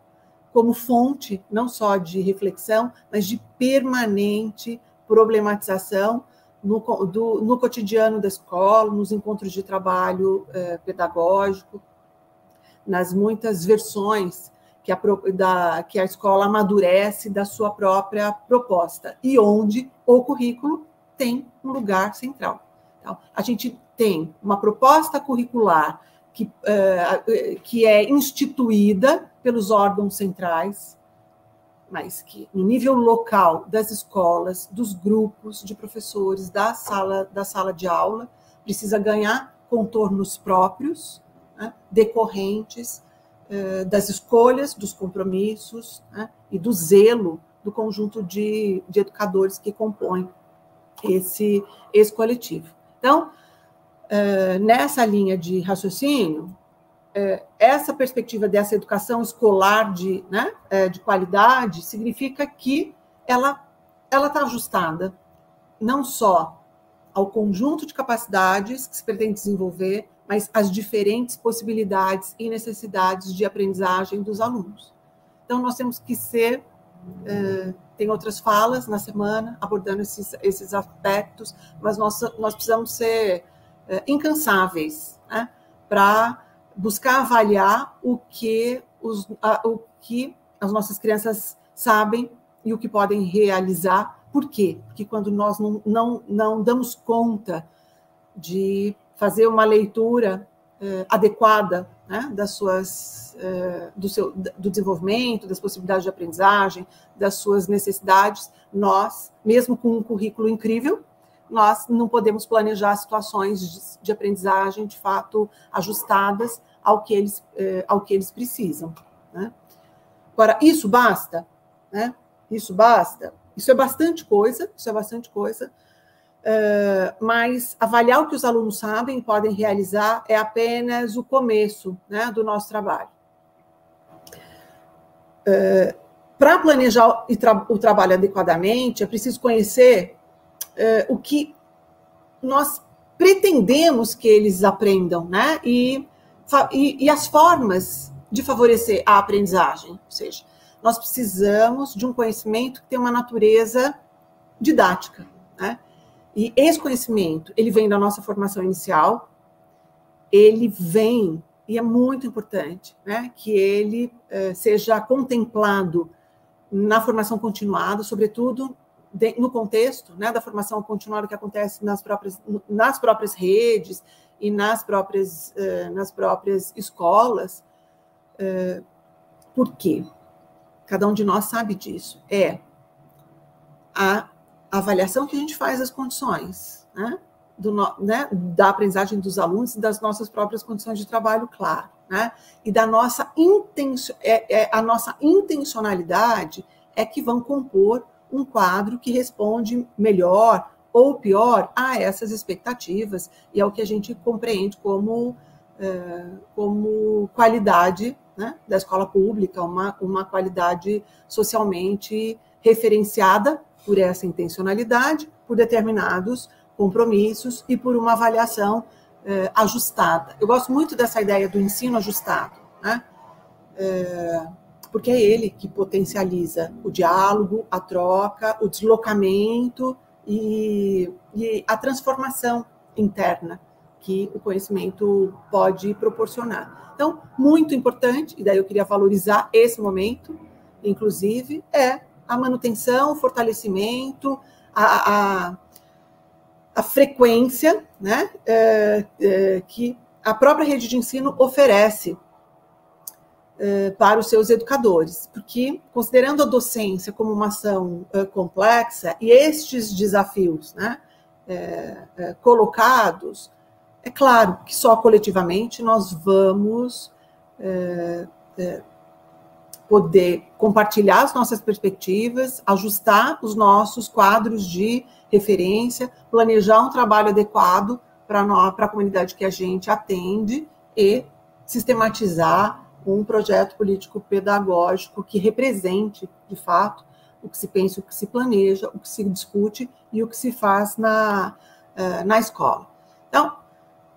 como fonte não só de reflexão, mas de permanente problematização no, do, no cotidiano da escola, nos encontros de trabalho eh, pedagógico, nas muitas versões que a, da, que a escola amadurece da sua própria proposta e onde o currículo tem um lugar central. Então, a gente tem uma proposta curricular que, uh, que é instituída pelos órgãos centrais, mas que no nível local das escolas, dos grupos de professores, da sala, da sala de aula, precisa ganhar contornos próprios, né, decorrentes uh, das escolhas, dos compromissos né, e do zelo do conjunto de, de educadores que compõem esse, esse coletivo. Então, eh, nessa linha de raciocínio, eh, essa perspectiva dessa educação escolar de, né, eh, de qualidade significa que ela ela está ajustada não só ao conjunto de capacidades que se pretende desenvolver, mas às diferentes possibilidades e necessidades de aprendizagem dos alunos. Então, nós temos que ser tem outras falas na semana abordando esses, esses aspectos, mas nós, nós precisamos ser é, incansáveis né, para buscar avaliar o que, os, o que as nossas crianças sabem e o que podem realizar. Por quê? Porque quando nós não, não, não damos conta de fazer uma leitura é, adequada né, das suas, uh, do, seu, do desenvolvimento, das possibilidades de aprendizagem, das suas necessidades, nós, mesmo com um currículo incrível, nós não podemos planejar situações de, aprendizagem de fato ajustadas ao que eles, eh, ao que eles precisam. Né? Agora, isso basta? Né? Isso basta? Isso é bastante coisa, isso é bastante coisa, uh, mas avaliar o que os alunos sabem e podem realizar é apenas o começo né, do nosso trabalho. Uh, Para planejar o, tra o, trabalho adequadamente, é preciso conhecer o que nós pretendemos que eles aprendam, né? E, e, e as formas de favorecer a aprendizagem. Ou seja, nós precisamos de um conhecimento que tem uma natureza didática, né? E esse conhecimento, ele vem da nossa formação inicial, ele vem, e é muito importante, né, que ele eh, seja contemplado na formação continuada, sobretudo de, no contexto né, da formação continuada que acontece nas próprias, nas próprias redes e nas próprias, eh, nas próprias escolas. Eh, por quê? Cada um de nós sabe disso. É a avaliação que a gente faz das condições, né? Do, né, da aprendizagem dos alunos e das nossas próprias condições de trabalho, claro, né? E da nossa intenção, é, é, a nossa intencionalidade é que vão compor um quadro que responde melhor ou pior a essas expectativas e ao que a gente compreende como, é, como qualidade né, da escola pública, uma, uma qualidade socialmente referenciada por essa intencionalidade, por determinados compromissos e por uma avaliação eh, ajustada. Eu gosto muito dessa ideia do ensino ajustado, né? É, porque é ele que potencializa o diálogo, a troca, o deslocamento e, e a transformação interna que o conhecimento pode proporcionar. Então, muito importante, e daí eu queria valorizar esse momento, inclusive, é a manutenção, o fortalecimento, a, a, a frequência né, é, é, que a própria rede de ensino oferece é, para os seus educadores, porque considerando a docência como uma ação é, complexa e estes desafios né, é, colocados, é claro que só coletivamente nós vamos poder compartilhar as nossas perspectivas, ajustar os nossos quadros de referência, planejar um trabalho adequado para a comunidade que a gente atende e sistematizar um projeto político-pedagógico que represente, de fato, o que se pensa, o que se planeja, o que se discute e o que se faz na, eh, na escola. Então,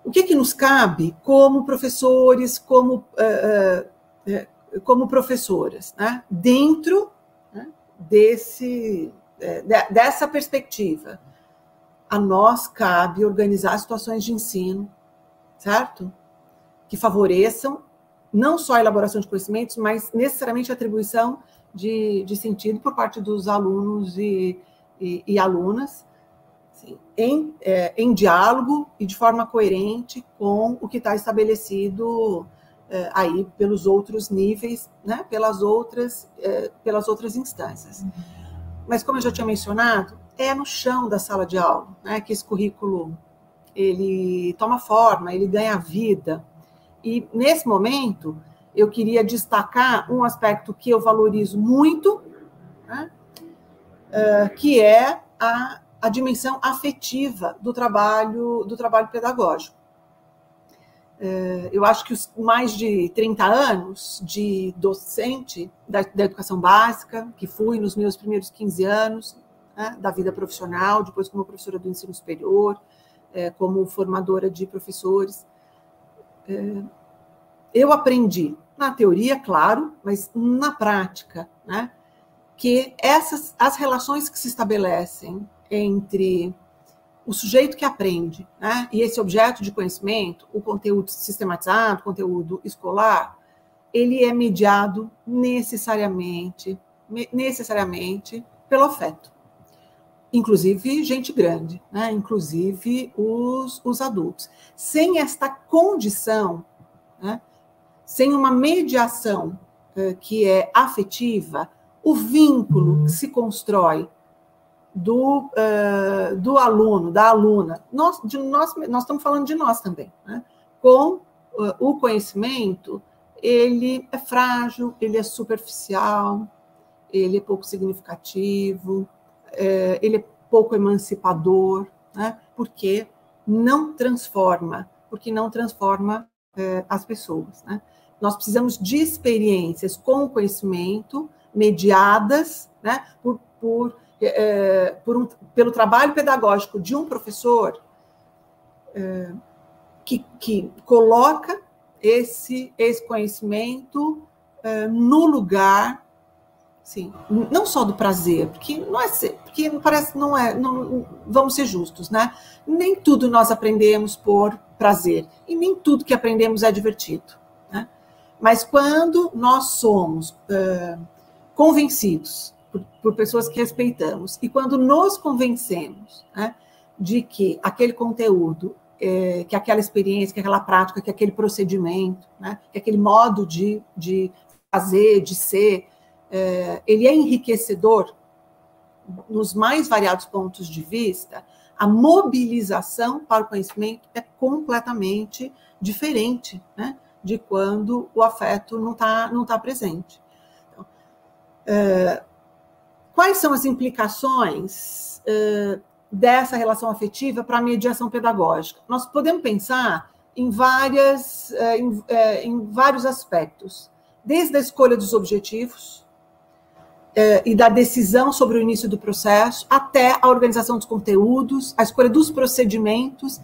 o que, que nos cabe como professores, como uh, uh, como professoras, né? dentro né, desse, dessa perspectiva. A nós cabe organizar situações de ensino, certo? Que favoreçam não só a elaboração de conhecimentos, mas necessariamente a atribuição de, de sentido por parte dos alunos e, e, e alunas, assim, em, é, em diálogo e de forma coerente com o que está estabelecido é, aí pelos outros níveis, né, pelas outras, é, pelas outras instâncias. Uhum. Mas como eu já tinha mencionado, é no chão da sala de aula, né, que esse currículo ele toma forma, ele ganha vida. E nesse momento eu queria destacar um aspecto que eu valorizo muito, né, é, que é a, a dimensão afetiva do trabalho do trabalho pedagógico. É, eu acho que os mais de 30 anos de docente da, da educação básica, que fui nos meus primeiros 15 anos né, da vida profissional, depois como professora do ensino superior, é, como formadora de professores, eu aprendi, na teoria, claro, mas na prática, né, que essas as relações que se estabelecem entre o sujeito que aprende, né, e esse objeto de conhecimento, o conteúdo sistematizado, o conteúdo escolar, ele é mediado necessariamente, necessariamente pelo afeto. Inclusive gente grande, né, inclusive os, os adultos. Sem esta condição, né, sem uma mediação uh, que é afetiva, o vínculo que se constrói do, uh, do aluno, da aluna. Nós, de nós, nós estamos falando de nós também. Né? Com uh, o conhecimento, ele é frágil, ele é superficial, ele é pouco significativo, é, ele é pouco emancipador, né? porque não transforma, porque não transforma é, as pessoas. Né? Nós precisamos de experiências com conhecimento, mediadas né, por, por é, por um, pelo trabalho pedagógico de um professor é, que, que coloca esse, esse conhecimento é, no lugar, sim, não só do prazer, porque não é porque parece não é, não, vamos ser justos, né? Nem tudo nós aprendemos por prazer e nem tudo que aprendemos é divertido, né? Mas quando nós somos é, convencidos por, por pessoas que respeitamos. E quando nos convencemos né, de que aquele conteúdo, é, que aquela experiência, que aquela prática, que aquele procedimento, né, que aquele modo de, de fazer, de ser, é, ele é enriquecedor nos mais variados pontos de vista, a mobilização para o conhecimento é completamente diferente né, de quando o afeto não está não tá presente. Então, é, Quais são as implicações uh, dessa relação afetiva para a mediação pedagógica? Nós podemos pensar em, várias, uh, em, uh, em, vários aspectos, desde a escolha dos objetivos e da decisão sobre o início do processo, até a organização dos conteúdos, a escolha dos procedimentos,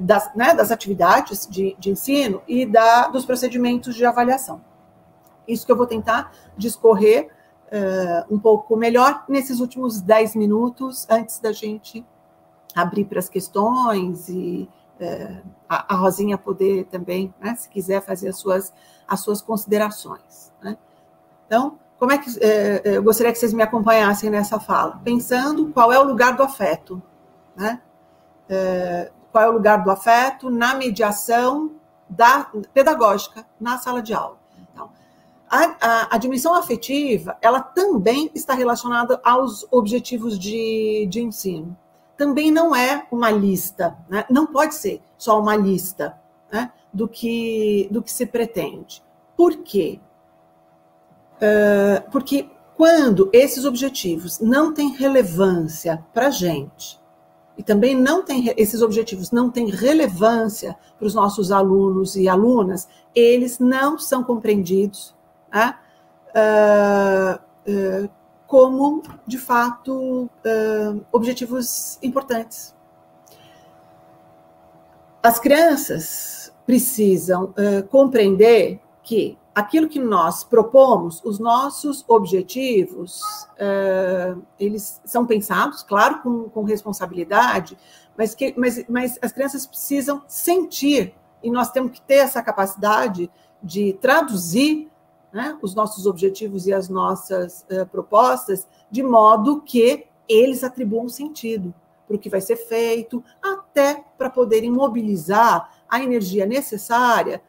das, né, das, atividades de, de ensino e da, dos procedimentos de avaliação. Isso que eu vou tentar discorrer uh, um pouco melhor nesses últimos dez minutos, antes da gente abrir para as questões e a, a, Rosinha poder também, né, se quiser, fazer as suas, as suas considerações. Né? Então, como é que uh, eu gostaria que vocês me acompanhassem nessa fala? Pensando qual é o lugar do afeto, né? qual é o lugar do afeto na mediação da pedagógica na sala de aula. A, a, a, dimensão afetiva, ela também está relacionada aos objetivos de, de ensino. Também não é uma lista, né? não pode ser só uma lista né? do, que, do que se pretende. Por quê? Uh, porque quando esses objetivos não têm relevância para a gente, e também não tem esses objetivos não têm relevância para os nossos alunos e alunas, eles não são compreendidos né, uh, uh, como, de fato, uh, objetivos importantes. As crianças precisam compreender que aquilo que nós propomos, os nossos objetivos, eles são pensados, claro, com, com responsabilidade, mas, que, mas, mas as crianças precisam sentir, e nós temos que ter essa capacidade de traduzir né, os nossos objetivos e as nossas uh, propostas, de modo que eles atribuam sentido para o que vai ser feito, até para poderem mobilizar a energia necessária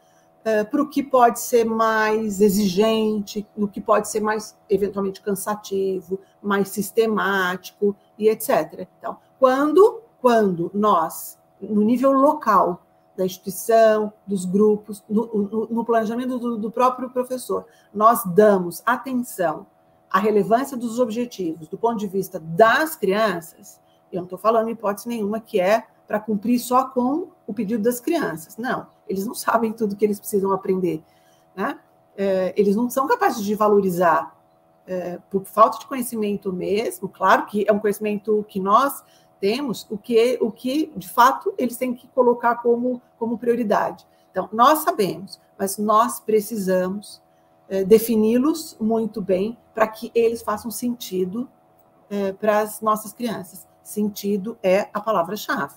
uh, para o que pode ser mais exigente, no que pode ser mais, eventualmente, cansativo, mais sistemático e etc. Então, quando, quando nós, no nível local, da instituição, dos grupos, no, no, no planejamento do, do, próprio professor. Nós damos atenção à relevância dos objetivos do ponto de vista das crianças. Eu não estou falando em hipótese nenhuma que é para cumprir só com o pedido das crianças. Não, eles não sabem tudo que eles precisam aprender. Né? É, eles não são capazes de valorizar é, por falta de conhecimento mesmo. Claro que é um conhecimento que nós temos o que, o que de fato eles têm que colocar como, como prioridade. Então, nós sabemos, mas nós precisamos é, defini-los muito bem para que eles façam sentido é, para as nossas crianças. Sentido é a palavra-chave.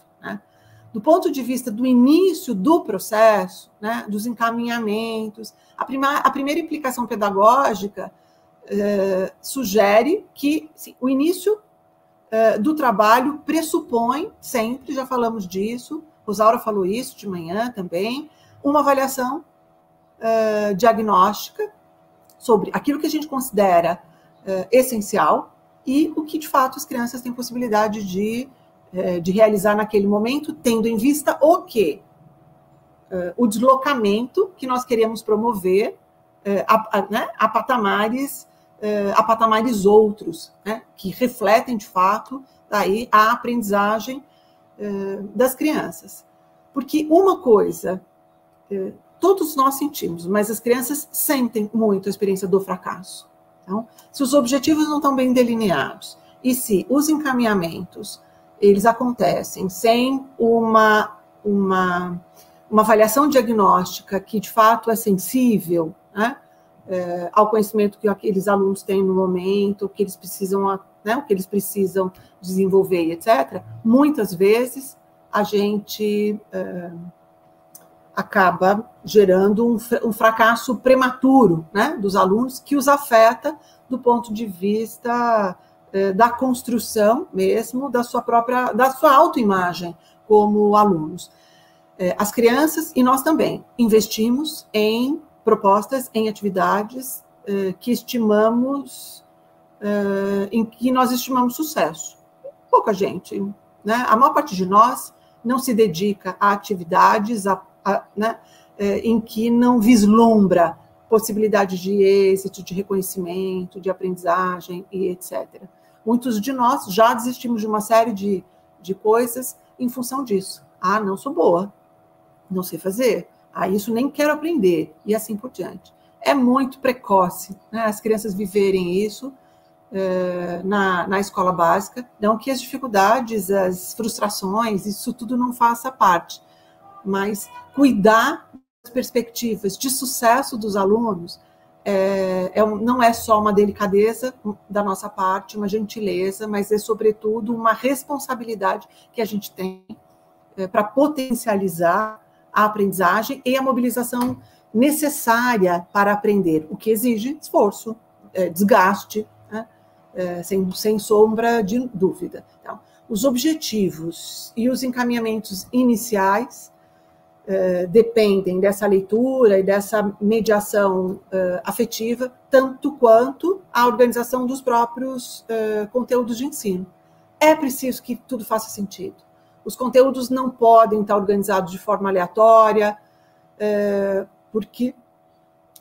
Do ponto de vista do início do processo, né, dos encaminhamentos, a, prima, a primeira implicação pedagógica é, sugere que sim, o início eh, do trabalho pressupõe sempre, já falamos disso, Rosaura falou isso de manhã também, uma avaliação uh, diagnóstica sobre aquilo que a gente considera uh, essencial e o que de fato as crianças têm possibilidade de, é, de realizar naquele momento, tendo em vista o que? É, o deslocamento que nós queremos promover é, a, a, né, a, patamares, a patamares outros, né, que refletem de fato daí a aprendizagem das crianças. Porque uma coisa todos nós sentimos, mas as crianças sentem muito a experiência do fracasso. Então, se os objetivos não estão bem delineados e se os encaminhamentos eles acontecem sem uma uma uma avaliação diagnóstica que de fato é sensível, né, é, ao conhecimento que aqueles alunos têm no momento, que eles precisam, né, o que eles precisam desenvolver, etc. Muitas vezes a gente é, acaba gerando um, um, fracasso prematuro né, dos alunos, que os afeta do ponto de vista da construção mesmo da sua própria, da sua autoimagem como alunos. Eh, as crianças e nós também investimos em propostas, em atividades eh, que estimamos, em que nós estimamos sucesso. Pouca gente, né? A maior parte de nós não se dedica a atividades, a né, é, em que não vislumbra possibilidades de êxito, de reconhecimento, de aprendizagem e etc. Muitos de nós já desistimos de uma série de, de coisas em função disso. Ah, não sou boa, não sei fazer, ah, isso nem quero aprender, e assim por diante. É muito precoce né, as crianças viverem isso é, na, na escola básica, não que as dificuldades, as frustrações, isso tudo não faça parte, mas cuidar das perspectivas de sucesso dos alunos é, é, não é só uma delicadeza da nossa parte, uma gentileza, mas é, sobretudo, uma responsabilidade que a gente tem é, para potencializar a aprendizagem e a mobilização necessária para aprender, o que exige esforço, é, desgaste, né? É, sem, sem sombra de dúvida. Então, os objetivos e os encaminhamentos iniciais eh, dependem dessa leitura e dessa mediação uh, afetiva, tanto quanto a organização dos próprios uh, conteúdos de ensino. É preciso que tudo faça sentido. Os conteúdos não podem estar organizados de forma aleatória, porque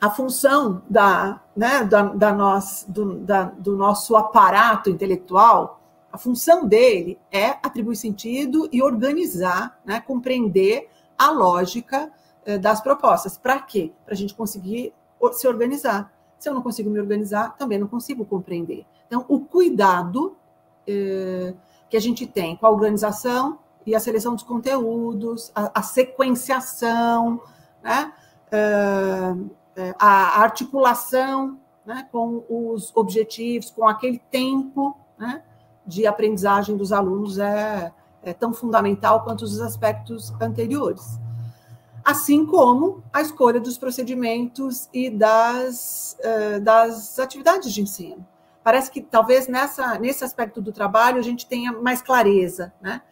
a função da, né, da, da nós, do, da, do nosso aparato intelectual, a função dele é atribuir sentido e organizar, né, compreender a lógica eh, das propostas. Para quê? Para a gente conseguir se organizar. Se eu não consigo me organizar, também não consigo compreender. Então, o cuidado eh, que a gente tem com a organização e a seleção dos conteúdos, a, a sequenciação, né? Eh, a articulação né? com os objetivos, com aquele tempo né? de aprendizagem dos alunos é, é tão fundamental quanto os aspectos anteriores. Assim como a escolha dos procedimentos e das, uh, das atividades de ensino. Parece que talvez nessa, nesse aspecto do trabalho a gente tenha mais clareza né?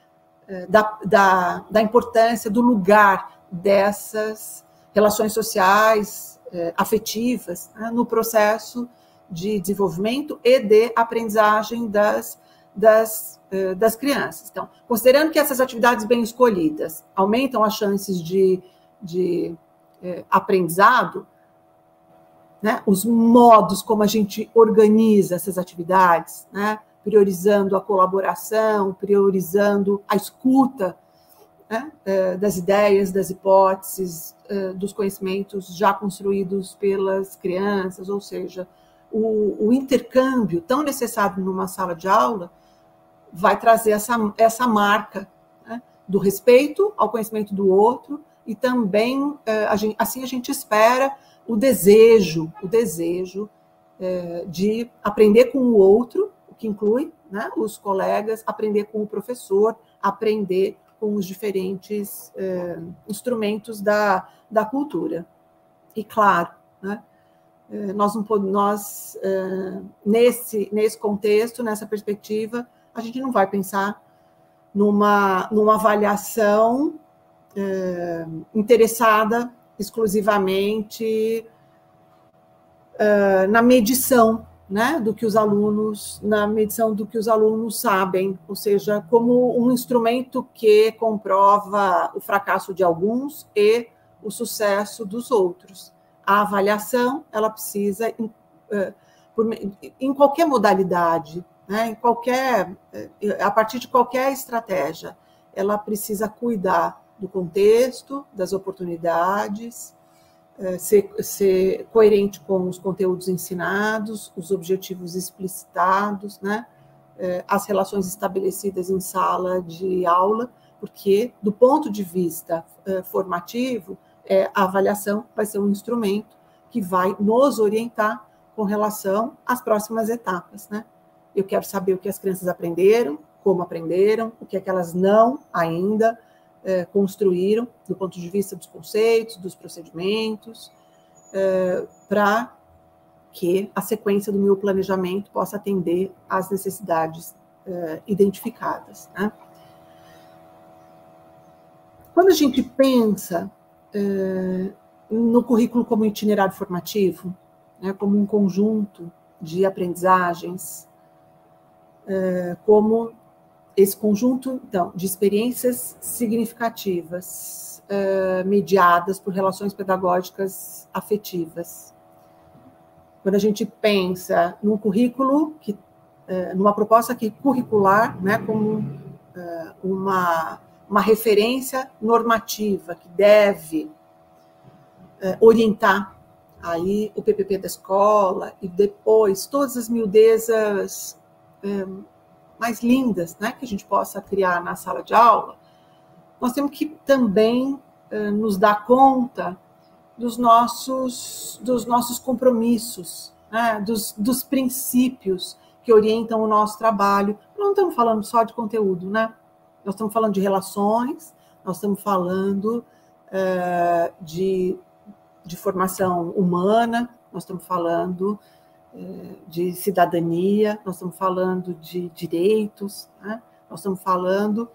da, da, da importância do lugar dessas relações sociais, uh, afetivas, né? no processo de desenvolvimento e de aprendizagem das, das eh, das crianças. Então, considerando que essas atividades bem escolhidas aumentam as chances de, de é, aprendizado, né, os modos como a gente organiza essas atividades, né, priorizando a colaboração, priorizando a escuta né, é, das ideias, das hipóteses, dos conhecimentos já construídos pelas crianças, ou seja, o, o intercâmbio tão necessário numa sala de aula vai trazer essa, essa marca né, do respeito ao conhecimento do outro e também é, assim a gente espera o desejo, o desejo é, de aprender com o outro, o que inclui né, os colegas, aprender com o professor, aprender com os diferentes é, instrumentos da, da cultura. E claro, né, nós, não, nós nesse, nesse contexto, nessa perspectiva, a gente não vai pensar numa, numa avaliação é, interessada exclusivamente é, na medição né, do que os alunos, na medição do que os alunos sabem, ou seja, como um instrumento que comprova o fracasso de alguns e o sucesso dos outros. A avaliação, ela precisa, em, eh, em qualquer modalidade, né, em qualquer, eh, a partir de qualquer estratégia, ela precisa cuidar do contexto, das oportunidades, é, ser, ser, coerente com os conteúdos ensinados, os objetivos explicitados, né? É, as relações estabelecidas em sala de aula, porque, do ponto de vista é, formativo, a avaliação vai ser um instrumento que vai nos orientar com relação às próximas etapas. Né? Eu quero saber o que as crianças aprenderam, como aprenderam, o que é que elas não ainda é, construíram, do ponto de vista dos conceitos, dos procedimentos, é, para que a sequência do meu planejamento possa atender às necessidades é, identificadas. Né? Quando a gente pensa no currículo como itinerário formativo, né, como um conjunto de aprendizagens, como esse conjunto então, de experiências significativas, uh, mediadas por relações pedagógicas afetivas. Quando a gente pensa num currículo, que, uh, numa proposta que curricular, né, como uma, uma referência normativa que deve orientar aí o PPP da escola e depois todas as miudezas um, mais lindas, né, que a gente possa criar na sala de aula, nós temos que também uh, nos dar conta dos nossos, dos nossos compromissos, né, dos, dos princípios que orientam o nosso trabalho. Não estamos falando só de conteúdo, né? Nós estamos falando de relações, nós estamos falando uh, de, de formação humana, nós estamos falando de cidadania, nós estamos falando de direitos, né? nós estamos falando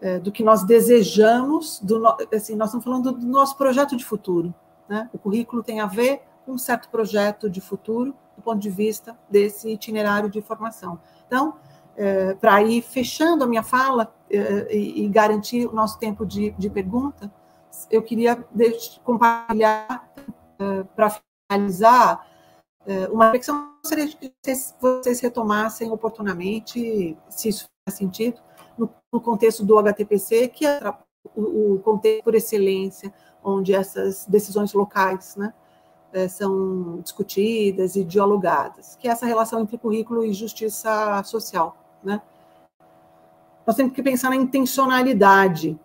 é, do que nós desejamos, do, assim, nós estamos falando do nosso projeto de futuro. Né? O currículo tem a ver com um certo projeto de futuro do ponto de vista desse itinerário de formação. Então, é, para ir fechando a minha fala é, e, e, garantir o nosso tempo de, de pergunta, eu queria compartilhar, é, para finalizar, uma reflexão gostaria que vocês retomassem oportunamente, se isso faz sentido, no, no contexto do HTPC, que é o, o, contexto por excelência, onde essas decisões locais né, é, são discutidas e dialogadas, que é essa relação entre currículo e justiça social. Né? Nós temos que pensar na intencionalidade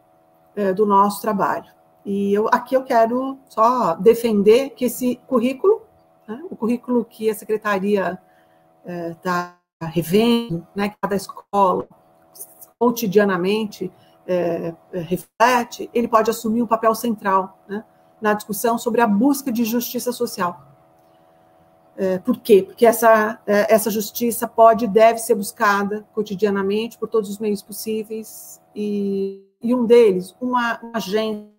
é, do nosso trabalho. E eu, aqui eu quero só defender que esse currículo né? O currículo que a secretaria está é, revendo, né, que cada escola cotidianamente é, é, reflete, ele pode assumir um papel central né, na discussão sobre a busca de justiça social. É, por quê? Porque essa, é, essa justiça pode e deve ser buscada cotidianamente por todos os meios possíveis, e, e um deles, uma, uma agência,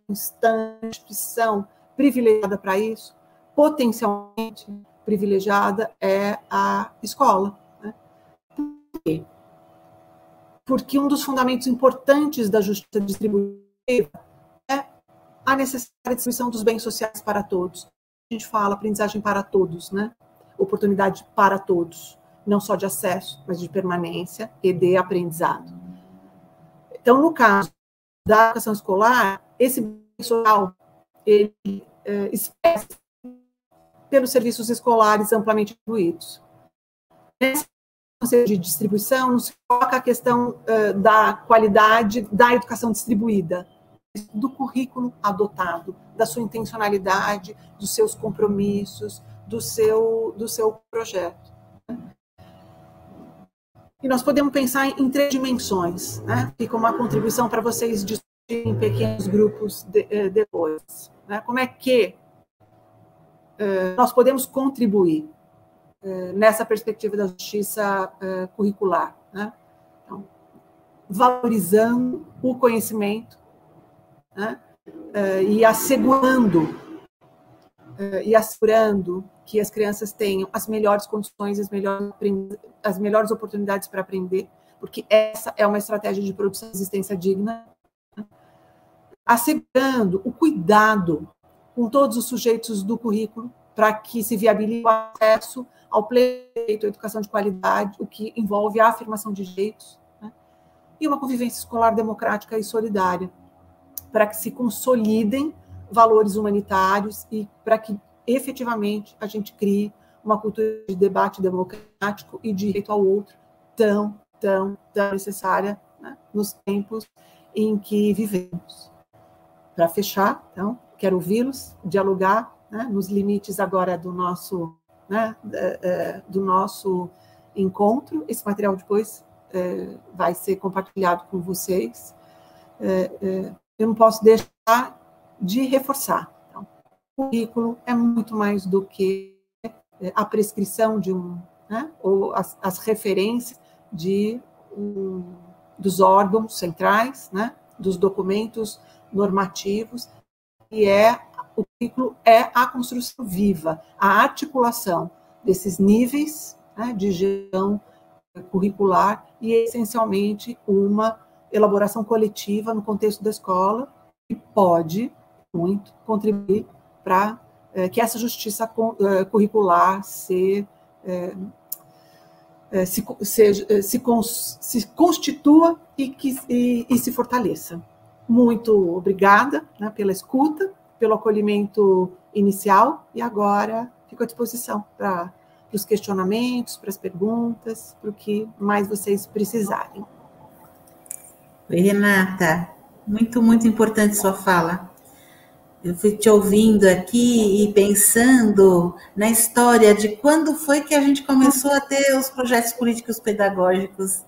instituição privilegiada para isso, potencialmente privilegiada é a escola. Né? Por quê? Porque um dos fundamentos importantes da justiça distributiva é a necessária distribuição dos bens sociais para todos. A gente fala aprendizagem para todos, né? oportunidade para todos, não só de acesso, mas de permanência e de aprendizado. Então, no caso da educação escolar, esse bem social ele é, expressa pelos serviços escolares amplamente distribuídos. Nesse conceito de distribuição, nos coloca a questão uh, da qualidade da educação distribuída, do currículo adotado, da sua intencionalidade, dos seus compromissos, do seu, do seu projeto. E nós podemos pensar em três dimensões, né? Fica uma contribuição para vocês discutirem em pequenos grupos de, depois. Né? Como é que nós podemos contribuir eh, nessa perspectiva da justiça eh, curricular, né? então, valorizando o conhecimento né? e assegurando e assegurando que as crianças tenham as melhores condições, as melhores, as melhores oportunidades para aprender, porque essa é uma estratégia de produção de existência digna, assegurando o cuidado com todos os sujeitos do currículo para que se viabilize o acesso ao pleito, à educação de qualidade, o que envolve a afirmação de direitos, né? e uma convivência escolar democrática e solidária, para que se consolidem valores humanitários e para que efetivamente a gente crie uma cultura de debate democrático e de direito ao outro tão, tão, tão necessária né? nos tempos em que vivemos. Para fechar, então, quero ouvi-los, dialogar né, nos limites agora do nosso, né, do nosso encontro. Esse material depois é, vai ser compartilhado com vocês. É, é, eu não posso deixar de reforçar. Então, o currículo é muito mais do que a prescrição de um, né, ou as, as referências de um, dos órgãos centrais, né, dos documentos normativos, e é o currículo é a construção viva, a articulação desses níveis né, de gestão curricular e, essencialmente, uma elaboração coletiva no contexto da escola que pode muito contribuir para é, que essa justiça é, curricular se, é, se, se, se, se, constitua e, que, e, e se fortaleça. Muito obrigada né, pela escuta pelo acolhimento inicial e agora fico à disposição para os questionamentos, para as perguntas, para o que mais vocês precisarem. Oi, Renata. Muito, muito importante sua fala. Eu fui te ouvindo aqui e pensando na história de quando foi que a gente começou a ter os projetos políticos pedagógicos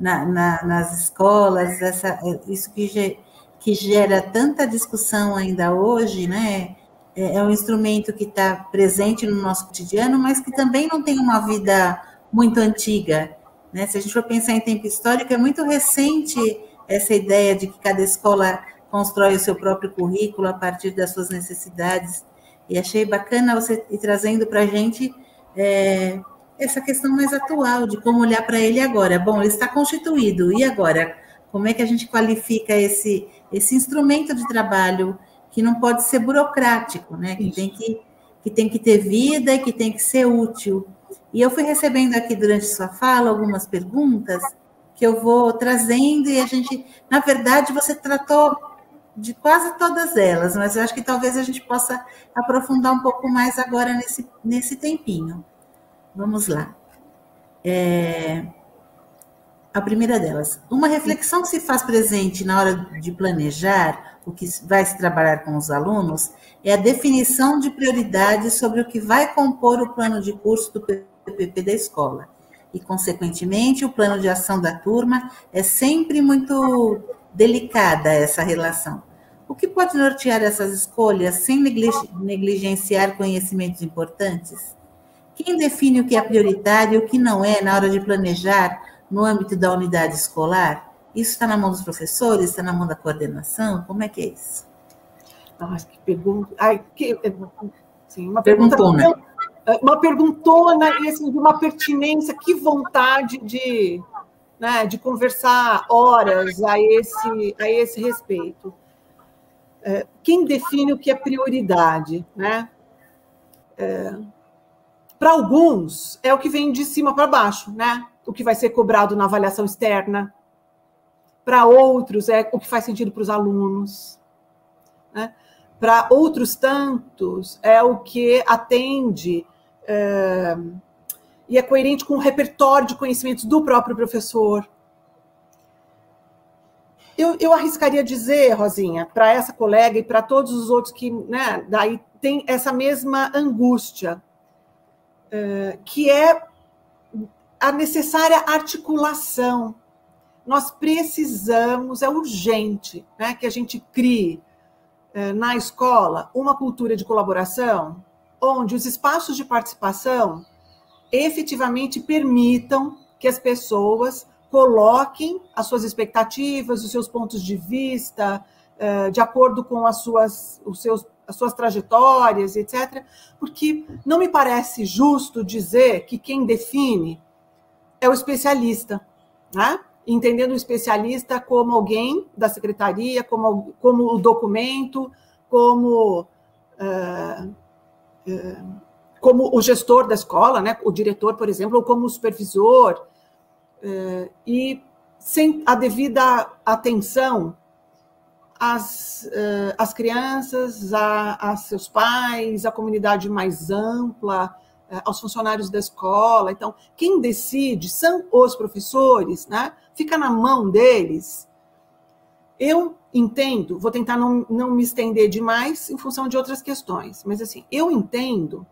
na, na, nas escolas, essa, isso que que gera tanta discussão ainda hoje, né? É, é um instrumento que está presente no nosso cotidiano, mas que também não tem uma vida muito antiga. Né? Se a gente for pensar em tempo histórico, é muito recente essa ideia de que cada escola constrói o seu próprio currículo a partir das suas necessidades. E achei bacana você ir trazendo para a gente é, essa questão mais atual de como olhar para ele agora. Bom, ele está constituído, e agora? Como é que a gente qualifica esse, esse instrumento de trabalho que não pode ser burocrático, né? Que tem que, que tem que ter vida e que tem que ser útil. E eu fui recebendo aqui durante sua fala algumas perguntas que eu vou trazendo e a gente, na verdade, você tratou de quase todas elas, mas eu acho que talvez a gente possa aprofundar um pouco mais agora nesse, nesse tempinho. Vamos lá. É, a primeira delas, uma reflexão que se faz presente na hora de planejar o que vai se trabalhar com os alunos é a definição de prioridades sobre o que vai compor o plano de curso do PPP da escola. E, consequentemente, o plano de ação da turma é sempre muito delicada essa relação. O que pode nortear essas escolhas sem negligenciar conhecimentos importantes? Quem define o que é prioritário e o que não é na hora de planejar no âmbito da unidade escolar? Isso está na mão dos professores? Está na mão da coordenação? Como é que é isso? Nossa, que pergunta. Ai, que, sim, uma perguntona. uma perguntona e assim, de uma pertinência, que vontade de, né, de conversar horas a esse, a esse respeito. É, quem define o que é prioridade? Né? É, para alguns, é o que vem de cima para baixo, né? o que vai ser cobrado na avaliação externa. Para outros, é o que faz sentido para os alunos. Né? Para outros tantos, é o que atende é, e é coerente com o repertório de conhecimentos do próprio professor. Eu, eu arriscaria dizer, Rosinha, para essa colega e para todos os outros que né, daí tem essa mesma angústia, que é a necessária articulação. Nós precisamos, é urgente, né, que a gente crie eh, na escola uma cultura de colaboração, onde os espaços de participação efetivamente permitam que as pessoas coloquem as suas expectativas, os seus pontos de vista, uh, de acordo com as suas, os seus, as suas trajetórias, etc. Porque não me parece justo dizer que quem define é o especialista, né? entendendo o especialista como alguém da secretaria, como, como o documento, como, uh, uh, como o gestor da escola, né? o diretor, por exemplo, ou como o supervisor, uh, e sem a devida atenção às, às crianças, a, a seus pais, à comunidade mais ampla, eh, aos funcionários da escola. Então, quem decide são os professores, né? Fica na mão deles. Eu entendo, vou tentar não, não me estender demais em função de outras questões, mas assim, eu entendo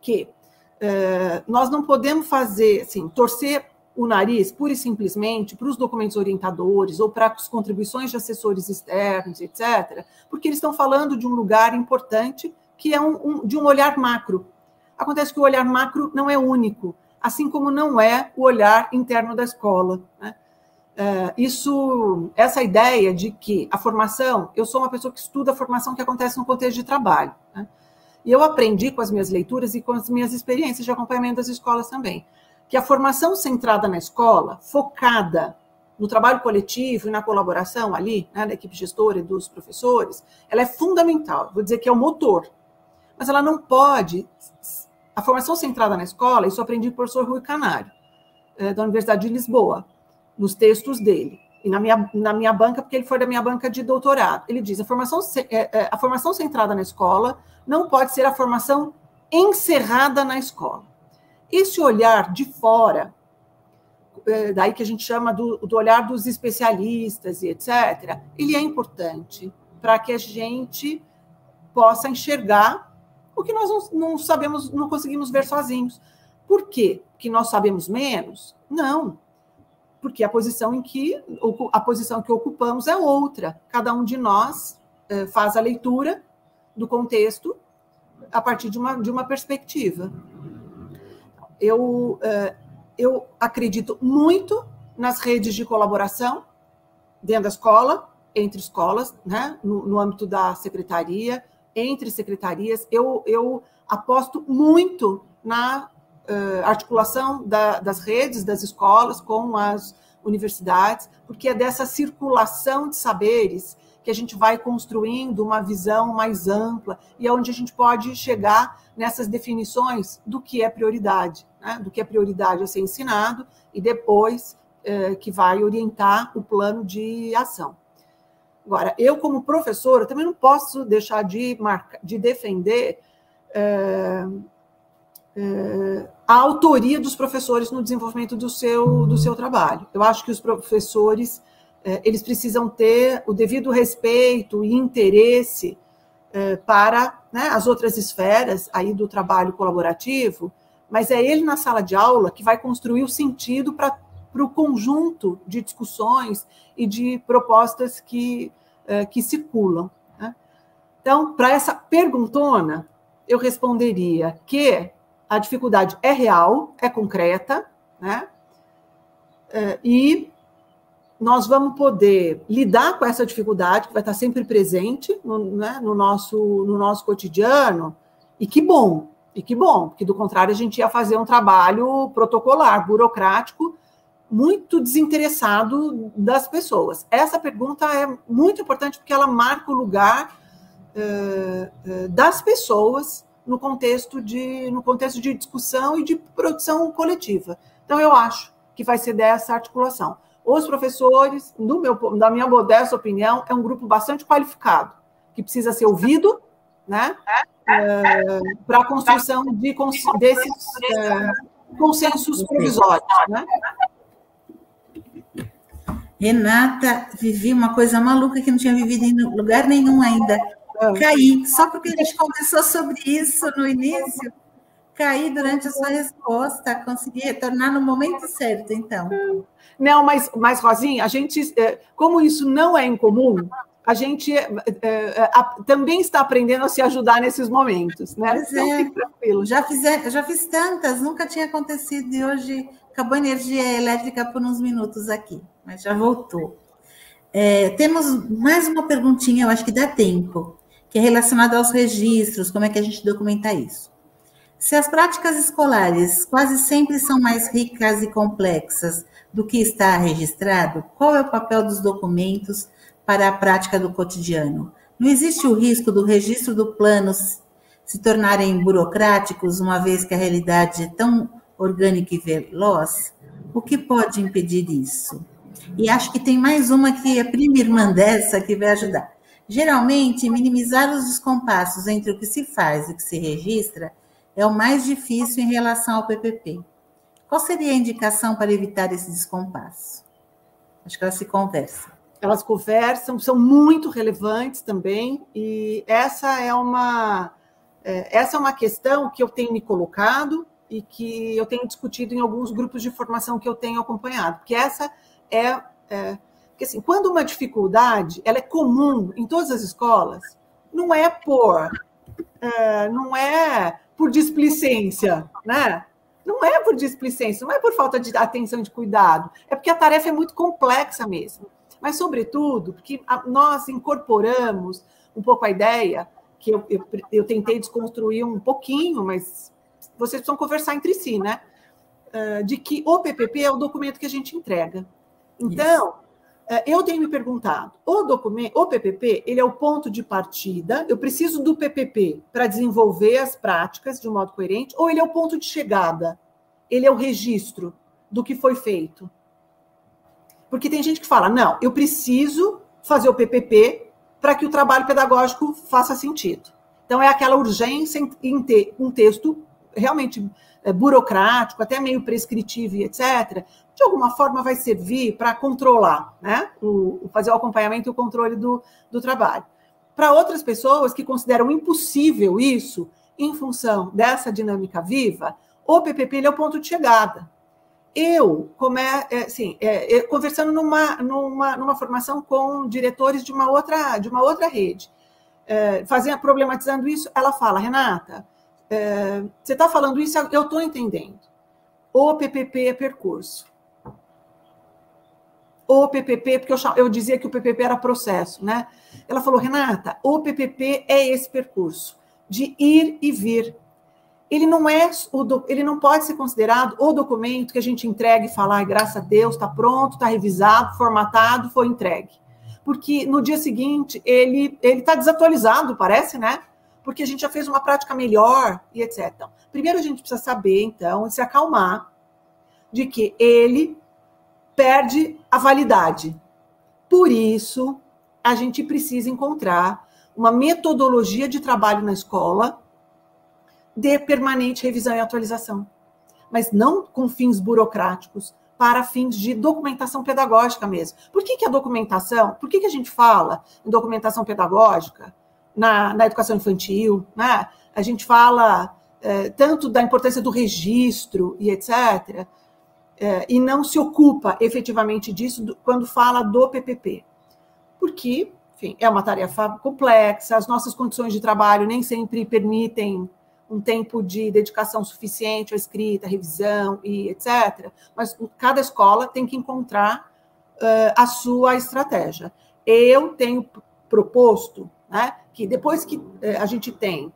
que uh, nós não podemos fazer, assim, torcer o nariz pura e simplesmente para os documentos orientadores ou para as contribuições de assessores externos, etc., porque eles estão falando de um lugar importante que é um, um, de um olhar macro, Acontece que o olhar macro não é único, assim como não é o olhar interno da escola. Né? É, isso, essa ideia de que a formação, eu sou uma pessoa que estuda a formação que acontece no contexto de trabalho. Né? E eu aprendi com as minhas leituras e com as minhas experiências de acompanhamento das escolas também, que a formação centrada na escola, focada no trabalho coletivo e na colaboração ali, né, da equipe gestora e dos professores, ela é fundamental. Vou dizer que é o motor, mas ela não pode a formação centrada na escola, isso eu aprendi com o professor Rui Canário, é, da Universidade de Lisboa, nos textos dele. E na minha, na minha banca, porque ele foi da minha banca de doutorado. Ele diz: a formação, é, é, a formação centrada na escola não pode ser a formação encerrada na escola. Esse olhar de fora, daí que a gente chama do, do olhar dos especialistas e etc., ele é importante para que a gente possa enxergar porque nós não, não sabemos, não conseguimos ver sozinhos. Por quê? Que nós sabemos menos? Não. Porque a posição em que a posição que ocupamos é outra. Cada um de nós eh, faz a leitura do contexto a partir de uma, de uma perspectiva. Eu, eh, eu acredito muito nas redes de colaboração dentro da escola, entre escolas, né, no, no âmbito da secretaria, entre secretarias. Eu, eu aposto muito na uh, articulação da, das redes, das escolas com as universidades, porque é dessa circulação de saberes que a gente vai construindo uma visão mais ampla e é onde a gente pode chegar nessas definições do que é prioridade, né? do que é prioridade a ser ensinado e depois uh, que vai orientar o plano de ação. Agora, eu, como professora, também não posso deixar de, marcar, de defender é, é, a autoria dos professores no desenvolvimento do seu, do seu trabalho. Eu acho que os professores é, eles precisam ter o devido respeito e interesse é, para né, as outras esferas aí do trabalho colaborativo, mas é ele na sala de aula que vai construir o sentido para o conjunto de discussões e de propostas que, uh, que circulam. Né? Então, para essa perguntona, eu responderia que a dificuldade é real, é concreta, né? Uh, e nós vamos poder lidar com essa dificuldade, que vai estar sempre presente no, né, no, nosso, no nosso cotidiano, e que bom, e que bom, porque do contrário a gente ia fazer um trabalho protocolar, burocrático, muito desinteressado das pessoas. Essa pergunta é muito importante porque ela marca o lugar uh, das pessoas no contexto de no contexto de discussão e de produção coletiva. Então eu acho que vai ser dessa articulação. Os professores, no meu, na minha modesta opinião, é um grupo bastante qualificado que precisa ser ouvido, né, uh, para a construção de desses consensos provisórios, né? Renata, vivi uma coisa maluca que não tinha vivido em lugar nenhum ainda. Caí, só porque a gente conversou sobre isso no início. Caí durante a sua resposta, consegui retornar no momento certo, então. Não, mas, mas Rosinha, a gente, é, como isso não é incomum, a gente é, é, também está aprendendo a se ajudar nesses momentos, né? Pois então, é. tranquilo. Já, fiz, já fiz tantas, nunca tinha acontecido e hoje acabou a energia elétrica por uns minutos aqui, mas já voltou. É, temos mais uma perguntinha, eu acho que dá tempo, que é relacionada aos registros, como é que a gente documenta isso. Se as práticas escolares quase sempre são mais ricas e complexas do que está registrado, qual é o papel dos documentos para a prática do cotidiano? Não existe o risco do registro do plano se tornarem burocráticos, uma vez que a realidade é tão orgânica e veloz? O que pode impedir isso? E acho que tem mais uma que é prima irmã dessa que vai ajudar. Geralmente, minimizar os descompassos entre o que se faz e o que se registra é o mais difícil em relação ao PPP. Qual seria a indicação para evitar esse descompasso? Acho que elas se conversam. Elas conversam, são muito relevantes também, e essa é uma, é, essa é uma questão que eu tenho me colocado e que eu tenho discutido em alguns grupos de formação que eu tenho acompanhado, porque essa é, é porque assim, quando uma dificuldade ela é comum em todas as escolas, não é por é, não é por displicência, né? Não é por displicência, não é por falta de atenção de cuidado, é porque a tarefa é muito complexa mesmo. Mas, sobretudo, porque nós incorporamos um pouco a ideia, que eu, eu, eu tentei desconstruir um pouquinho, mas vocês precisam conversar entre si, né? Uh, de que o PPP é o documento que a gente entrega. Então, Isso é, eu tenho me perguntado, o documento, o PPP, ele é o ponto de partida, eu preciso do PPP para desenvolver as práticas de um modo coerente, ou ele é o ponto de chegada? Ele é o registro do que foi feito? Porque tem gente que fala, não, eu preciso fazer o PPP para que o trabalho pedagógico faça sentido. Então, é aquela urgência em ter um texto realmente é, burocrático, até meio prescritivo e etc., de alguma forma vai servir para controlar, né? O, fazer o acompanhamento e o controle do, do trabalho. Para outras pessoas que consideram impossível isso, em função dessa dinâmica viva, o PPP é o ponto de chegada. Eu, como é, é assim, é, conversando numa, numa, numa formação com diretores de uma outra, de uma outra rede, é, fazendo, problematizando isso, ela fala, Renata, é, você está falando isso, eu estou entendendo. O PPP é percurso. O PPP, porque eu, eu dizia que o PPP era processo, né? Ela falou, Renata, o PPP é esse percurso de ir e vir. Ele não é ele não pode ser considerado o documento que a gente entrega e fala, graças a Deus, está pronto, está revisado, formatado, foi entregue. Porque no dia seguinte ele ele está desatualizado, parece, né? porque a gente já fez uma prática melhor e etc. Então, primeiro a gente precisa saber, então, se acalmar de que ele perde a validade. Por isso, a gente precisa encontrar uma metodologia de trabalho na escola de permanente revisão e atualização, mas não com fins burocráticos, para fins de documentação pedagógica mesmo. Por que, que a documentação, por que, que a gente fala em documentação pedagógica? na, na educação infantil, né? a gente fala é, tanto da importância do registro e etc., é, e não se ocupa efetivamente disso do, quando fala do PPP. Porque, enfim, é uma tarefa complexa, as nossas condições de trabalho nem sempre permitem um tempo de dedicação suficiente à escrita, à revisão e etc. Mas cada escola tem que encontrar uh, a sua estratégia. Eu tenho proposto né, que depois que eh, a gente tem.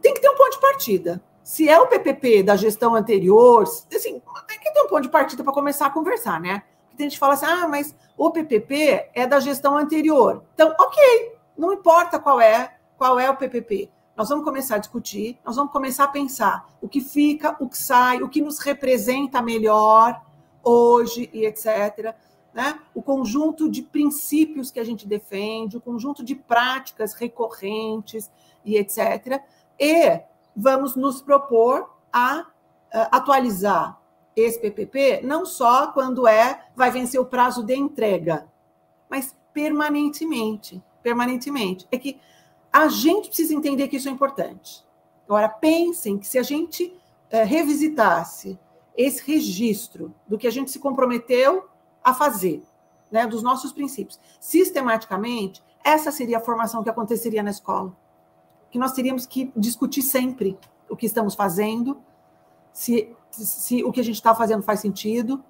Tem que ter um ponto de partida. Se é o PPP da gestão anterior, assim, tem que ter um ponto de partida para começar a conversar, né? Porque tem gente que fala assim, ah, mas o PPP é da gestão anterior. Então, ok, não importa qual é, qual é o PPP. Nós vamos começar a discutir, nós vamos começar a pensar o que fica, o que sai, o que nos representa melhor hoje e etc né? o conjunto de princípios que a gente defende, o conjunto de práticas recorrentes e etc. E vamos nos propor a, a atualizar esse PPP não só quando é vai vencer o prazo de entrega, mas permanentemente, permanentemente. É que a gente precisa entender que isso é importante. Agora pensem que se a gente é, revisitasse esse registro do que a gente se comprometeu a fazer, né, dos nossos princípios. Sistematicamente, essa seria a formação que aconteceria na escola. Que nós teríamos que discutir sempre o que estamos fazendo, se, se o que a gente está fazendo faz sentido,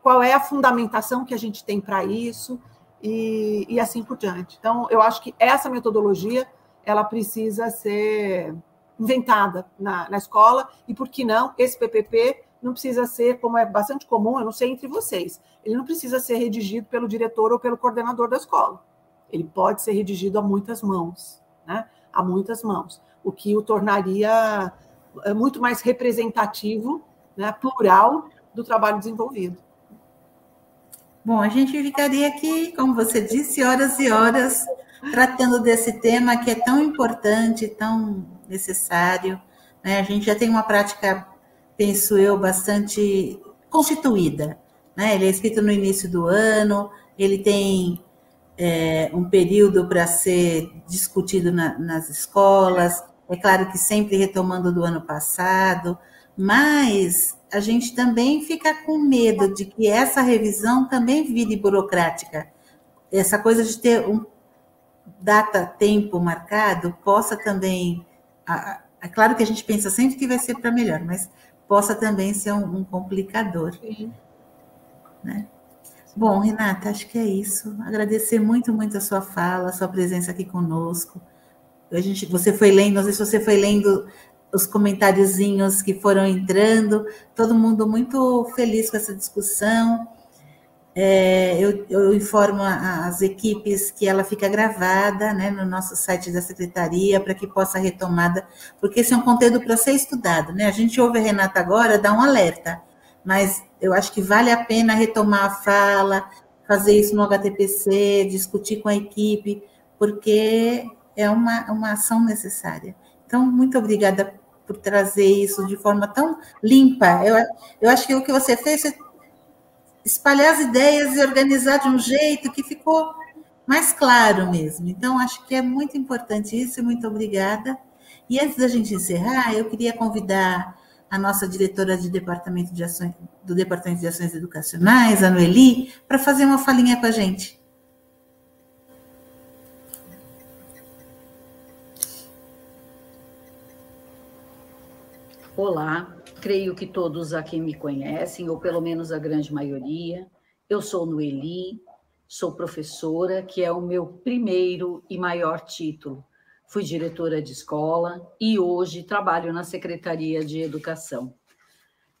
qual é a fundamentação que a gente tem para isso e, e assim por diante. Então, eu acho que essa metodologia ela precisa ser inventada na, na escola e, por que não, esse PPP não precisa ser, como é bastante comum, eu não sei entre vocês, ele não precisa ser redigido pelo diretor ou pelo coordenador da escola. Ele pode ser redigido a muitas mãos, né? A muitas mãos, o que o tornaria eh, muito mais representativo, né, plural do trabalho desenvolvido. Bom, a gente ficaria aqui, como você disse, horas e horas tratando desse tema que é tão importante, tão necessário. Né? A gente já tem uma prática, penso eu, bastante constituída. Né? Ele é escrito no início do ano, ele tem é, um período para ser discutido na, nas escolas, é claro que sempre retomando do ano passado, mas a gente também fica com medo de que essa revisão também vire burocrática. Essa coisa de ter um data, tempo marcado, possa também. É claro que a gente pensa sempre que vai ser para melhor, mas possa também ser um, um complicador. Sim. Né? Bom, Renata, acho que é isso. Agradecer muito, muito a sua fala, a sua presença aqui conosco. A gente, você foi lendo, não sei se você foi lendo os comentáriozinhos que foram entrando, todo mundo muito feliz com essa discussão. É, eu, eu, informo as equipes que ela fica gravada né, no nosso site da secretaria para que possa retomada, porque esse é um conteúdo para ser estudado. Né? A gente ouve a Renata agora, dá um alerta, mas eu acho que vale a pena retomar a fala, fazer isso no HTPC, discutir com a equipe, porque é uma, uma ação necessária. Então, muito obrigada por trazer isso de forma tão limpa. Eu, eu acho que o que você fez é espalhar as ideias e organizar de um jeito que ficou mais claro mesmo. Então, acho que é muito importante isso, muito obrigada. E antes da gente encerrar, eu queria convidar a nossa diretora de departamento de ações, do Departamento de Ações Educacionais, a Noeli, para fazer uma falinha com a gente. Olá, creio que todos aqui me conhecem, ou pelo menos a grande maioria. Eu sou Noeli, sou professora, que é o meu primeiro e maior título. Fui diretora de escola e hoje trabalho na Secretaria de Educação.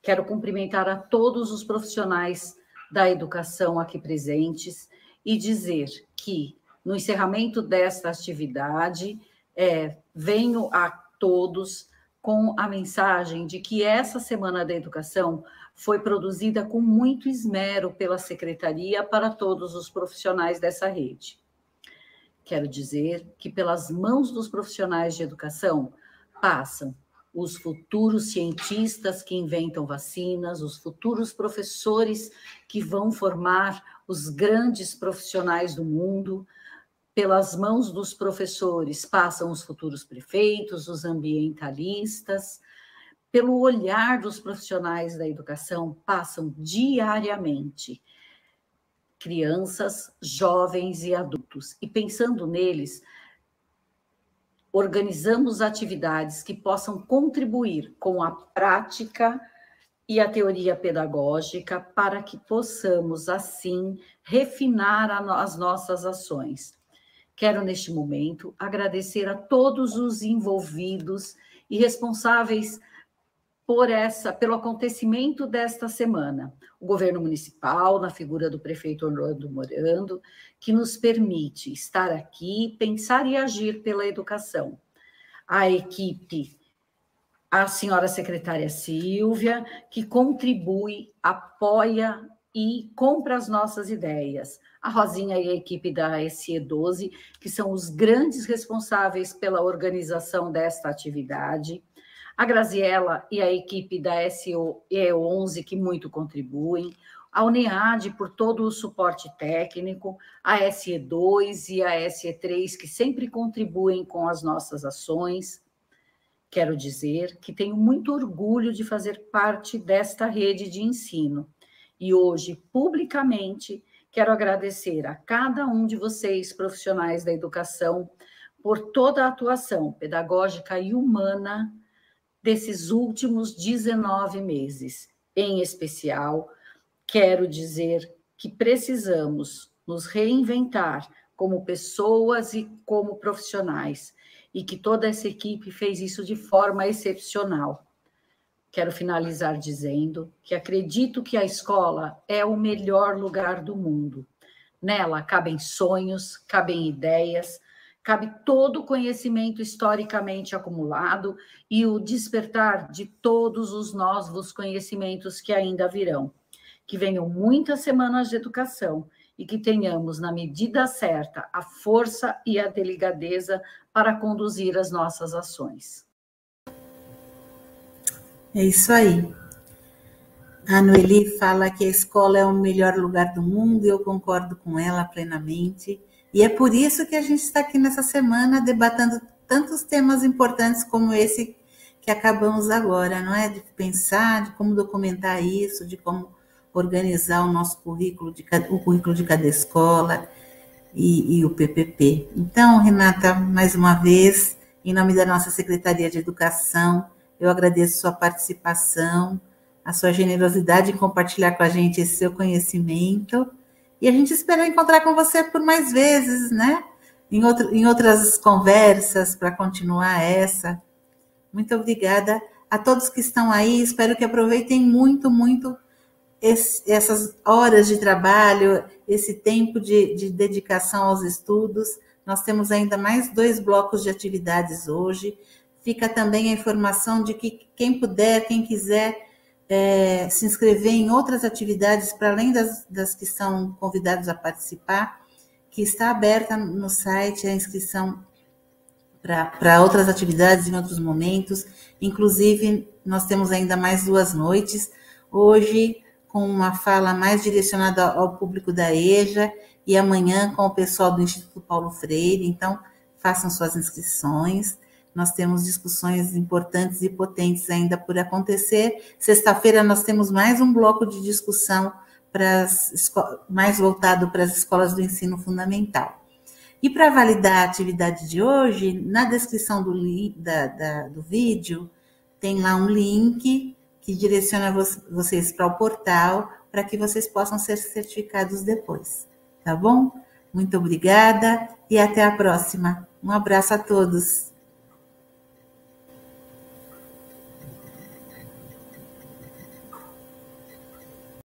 Quero cumprimentar a todos os profissionais da educação aqui presentes e dizer que, no encerramento desta atividade, é, venho a todos com a mensagem de que essa Semana da Educação foi produzida com muito esmero pela Secretaria para todos os profissionais dessa rede. Quero dizer que, pelas mãos dos profissionais de educação, passam os futuros cientistas que inventam vacinas, os futuros professores que vão formar os grandes profissionais do mundo, pelas mãos dos professores passam os futuros prefeitos, os ambientalistas, pelo olhar dos profissionais da educação passam diariamente crianças, jovens e adultos. E pensando neles, organizamos atividades que possam contribuir com a prática e a teoria pedagógica para que possamos, assim, refinar as nossas ações. Quero, neste momento, agradecer a todos os envolvidos e responsáveis por essa, pelo acontecimento desta semana. O governo municipal, na figura do prefeito Orlando Morando, que nos permite estar aqui, pensar e agir pela educação. A equipe, a senhora secretária Silvia, que contribui, apoia e compra as nossas ideias a Rosinha e a equipe da SE12, que são os grandes responsáveis pela organização desta atividade, a Graziella e a equipe da SE11, que muito contribuem, a UNEAD por todo o suporte técnico, a SE2 e a SE3, que sempre contribuem com as nossas ações. Quero dizer que tenho muito orgulho de fazer parte desta rede de ensino. E hoje, publicamente, Quero agradecer a cada um de vocês, profissionais da educação, por toda a atuação pedagógica e humana desses últimos 19 meses. Em especial, quero dizer que precisamos nos reinventar como pessoas e como profissionais, e que toda essa equipe fez isso de forma excepcional. Quero finalizar dizendo que acredito que a escola é o melhor lugar do mundo. Nela cabem sonhos, cabem ideias, cabe todo o conhecimento historicamente acumulado e o despertar de todos os novos conhecimentos que ainda virão. Que venham muitas semanas de educação e que tenhamos, na medida certa, a força e a delicadeza para conduzir as nossas ações. É isso aí. A Noeli fala que a escola é o melhor lugar do mundo e eu concordo com ela plenamente. E é por isso que a gente está aqui nessa semana debatendo tantos temas importantes como esse que acabamos agora, não é? De pensar, de como documentar isso, de como organizar o nosso currículo, de, o currículo de cada escola e, e o PPP. Então, Renata, mais uma vez, em nome da nossa Secretaria de Educação, eu agradeço sua participação, a sua generosidade em compartilhar com a gente esse seu conhecimento. E a gente espera encontrar com você por mais vezes, né? Em, outro, em outras conversas, para continuar essa. Muito obrigada a todos que estão aí. Espero que aproveitem muito, muito esse, essas horas de trabalho, esse tempo de, de dedicação aos estudos. Nós temos ainda mais dois blocos de atividades hoje. Fica também a informação de que quem puder, quem quiser, é, se inscrever em outras atividades, para além das, das que são convidados a participar, que está aberta no site a inscrição para outras atividades em outros momentos. Inclusive, nós temos ainda mais duas noites. Hoje, com uma fala mais direcionada ao público da EJA, e amanhã com o pessoal do Instituto Paulo Freire. Então, façam suas inscrições. Nós temos discussões importantes e potentes ainda por acontecer. Sexta-feira nós temos mais um bloco de discussão mais voltado para as escolas do ensino fundamental. E para validar a atividade de hoje, na descrição do, da, da, do vídeo, tem lá um link que direciona vocês para o portal para que vocês possam ser certificados depois. Tá bom? Muito obrigada e até a próxima. Um abraço a todos.